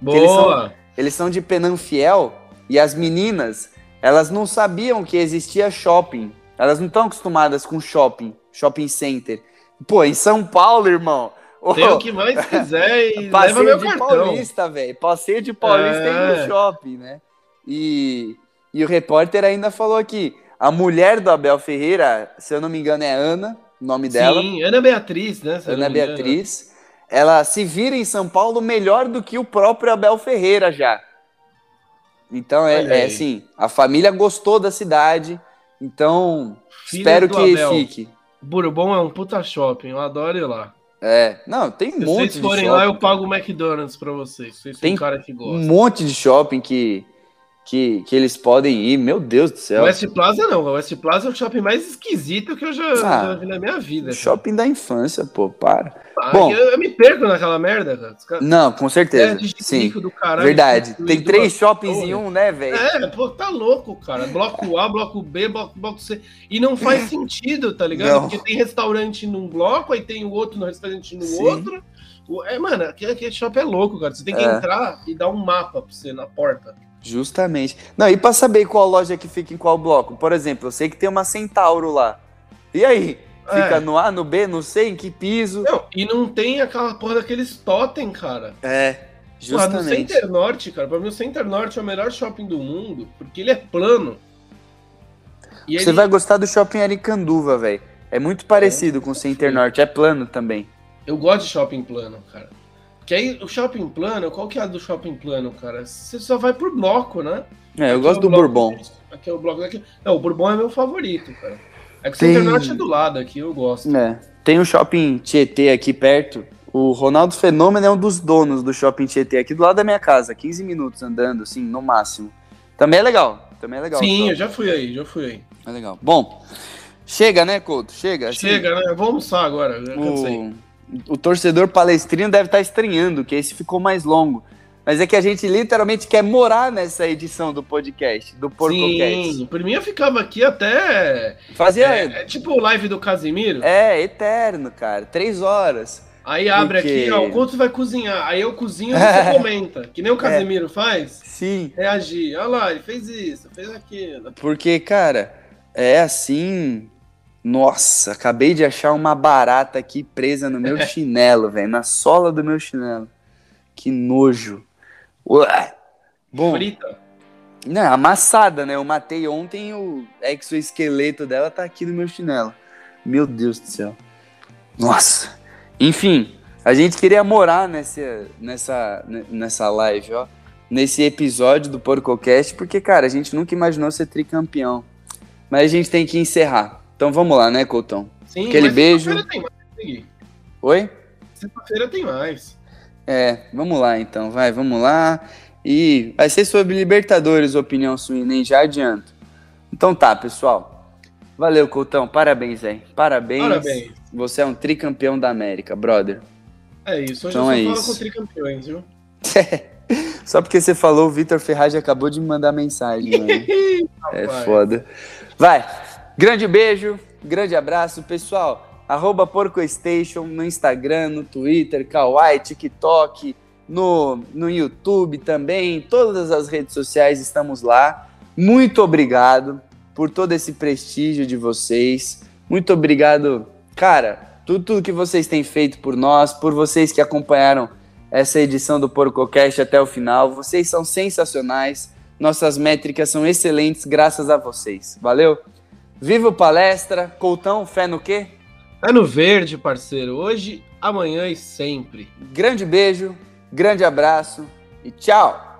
Boa! Eles são, eles são de Penanfiel e as meninas, elas não sabiam que existia shopping. Elas não estão acostumadas com shopping, shopping center. Pô, em São Paulo, irmão. Tem o que mais *laughs* quiser e Passeio leva meu de cartão. Paulista, velho. Passeio de Paulista É. no shopping, né? E, e o repórter ainda falou aqui, a mulher do Abel Ferreira, se eu não me engano é Ana, o nome dela. Sim, Ana Beatriz, né? Ana me engano. Beatriz, ela se vira em São Paulo melhor do que o próprio Abel Ferreira já. Então é, é assim, a família gostou da cidade, então espero que Abel. fique. Bourbon é um puta shopping, eu adoro ir lá. É, não, tem um Se monte vocês de forem shopping, lá, eu pago o McDonald's pra vocês. Vocês Tem um cara que gosta. um monte de shopping que, que, que eles podem ir, meu Deus do O céu. West Plaza não, o West Plaza é o shopping mais esquisito que eu já, Ah, já vi na minha vida. cara. Shopping da infância, pô, para. Ah, Bom. eu, eu me perco naquela merda, cara. Não, com certeza, É, sim, caralho, verdade. Tem três shoppings em um, né, velho? É, pô, tá louco, cara. Bloco A, bloco B, bloco, bloco C. E não faz *laughs* sentido, tá ligado? Não. Porque tem restaurante num bloco, aí tem o outro no restaurante no Sim. outro. O- É, mano, aquele, aquele shopping é louco, cara. Você tem que É. entrar e dar um mapa pra você na porta. Justamente. Não, e pra saber qual loja que fica em qual bloco? Por exemplo, eu sei que tem uma Centauro lá. E aí? Fica É. no A, no B, não sei em que piso. Não, e não tem aquela porra daqueles totem, cara. É, Porra, no justamente. Center Norte, cara, pra mim o Center Norte é o melhor shopping do mundo, porque ele é plano. E Você ele- vai gostar do shopping Aricanduva, velho. É muito parecido com o Center Norte, é plano também. Eu gosto de shopping plano, cara. Que aí o shopping plano, qual que é a do shopping plano, cara? Você só vai por bloco, né? É, eu Aqui gosto é o do bloco Bourbon. Aqui é o bloco daqui. Não, o Bourbon é meu favorito, cara. É que o Tem- Center Norte é do lado aqui, eu gosto. É. Tem um shopping Tietê aqui perto. O Ronaldo Fenômeno é um dos donos do shopping Tietê aqui do lado da minha casa. 15 minutos andando, assim, no máximo. Também é legal. Também é legal. o Sim, shopping. eu já fui aí, já fui aí. É legal. Bom, chega, né, Couto? Chega. assim, Chega, né? Eu vou almoçar agora, eu já cansei. O, torcedor palestrino deve estar estranhando, que esse ficou mais longo. Mas é que a gente literalmente quer morar nessa edição do podcast, do PorcoCast. Sim, por mim eu ficava aqui até. Fazia. É, É, é tipo live do Casimiro. eterno, cara. Três horas. Aí abre Porque- aqui, ó, o Couto vai cozinhar. Aí eu cozinho e você *laughs* comenta. Que nem o Casimiro faz. Sim. Reagir. Olha lá, ele fez isso, fez aquilo. Porque, cara, é assim. Nossa, acabei de achar uma barata aqui presa no meu *laughs* chinelo, velho. Na sola do meu chinelo. Que nojo. Ué. Bom, Frita. Não, amassada, né? Eu matei ontem o exoesqueleto dela tá aqui no meu chinelo. Meu Deus do céu. Nossa. Enfim, a gente queria morar nessa, nessa, nessa live, ó. Nesse episódio do PorcoCast, porque, cara, a gente nunca imaginou ser tricampeão. Mas a gente tem que encerrar. Então vamos lá, né, Coutão? Sim, Aquele beijo. Sexta-feira tem mais, né? Oi? Sexta-feira tem mais. É, vamos lá então, vai, vamos lá. E vai ser sobre Libertadores, opinião suína, hein? Já adianto. Então tá, pessoal. Valeu, Coutão. Parabéns, aí. Parabéns. Parabéns. Você é um tricampeão da América, brother. É isso, hoje Então eu é só falo com tricampeões, viu? *laughs* Só porque você falou, o Vitor Ferraz acabou de me mandar mensagem, *laughs* mano. É foda. Vai. Grande beijo, grande abraço, pessoal. Arroba PorcoStation no Instagram, no Twitter, Kawaii, TikTok, no, no YouTube também. Todas as redes sociais estamos lá. Muito obrigado por todo esse prestígio de vocês. Muito obrigado, cara, tudo, tudo que vocês têm feito por nós, por vocês que acompanharam essa edição do PorcoCast até o final. Vocês são sensacionais. Nossas métricas são excelentes graças a vocês. Valeu? Viva o palestra. Coutão, fé no quê? É no verde, parceiro. Hoje, amanhã e sempre. Grande beijo, grande abraço e tchau!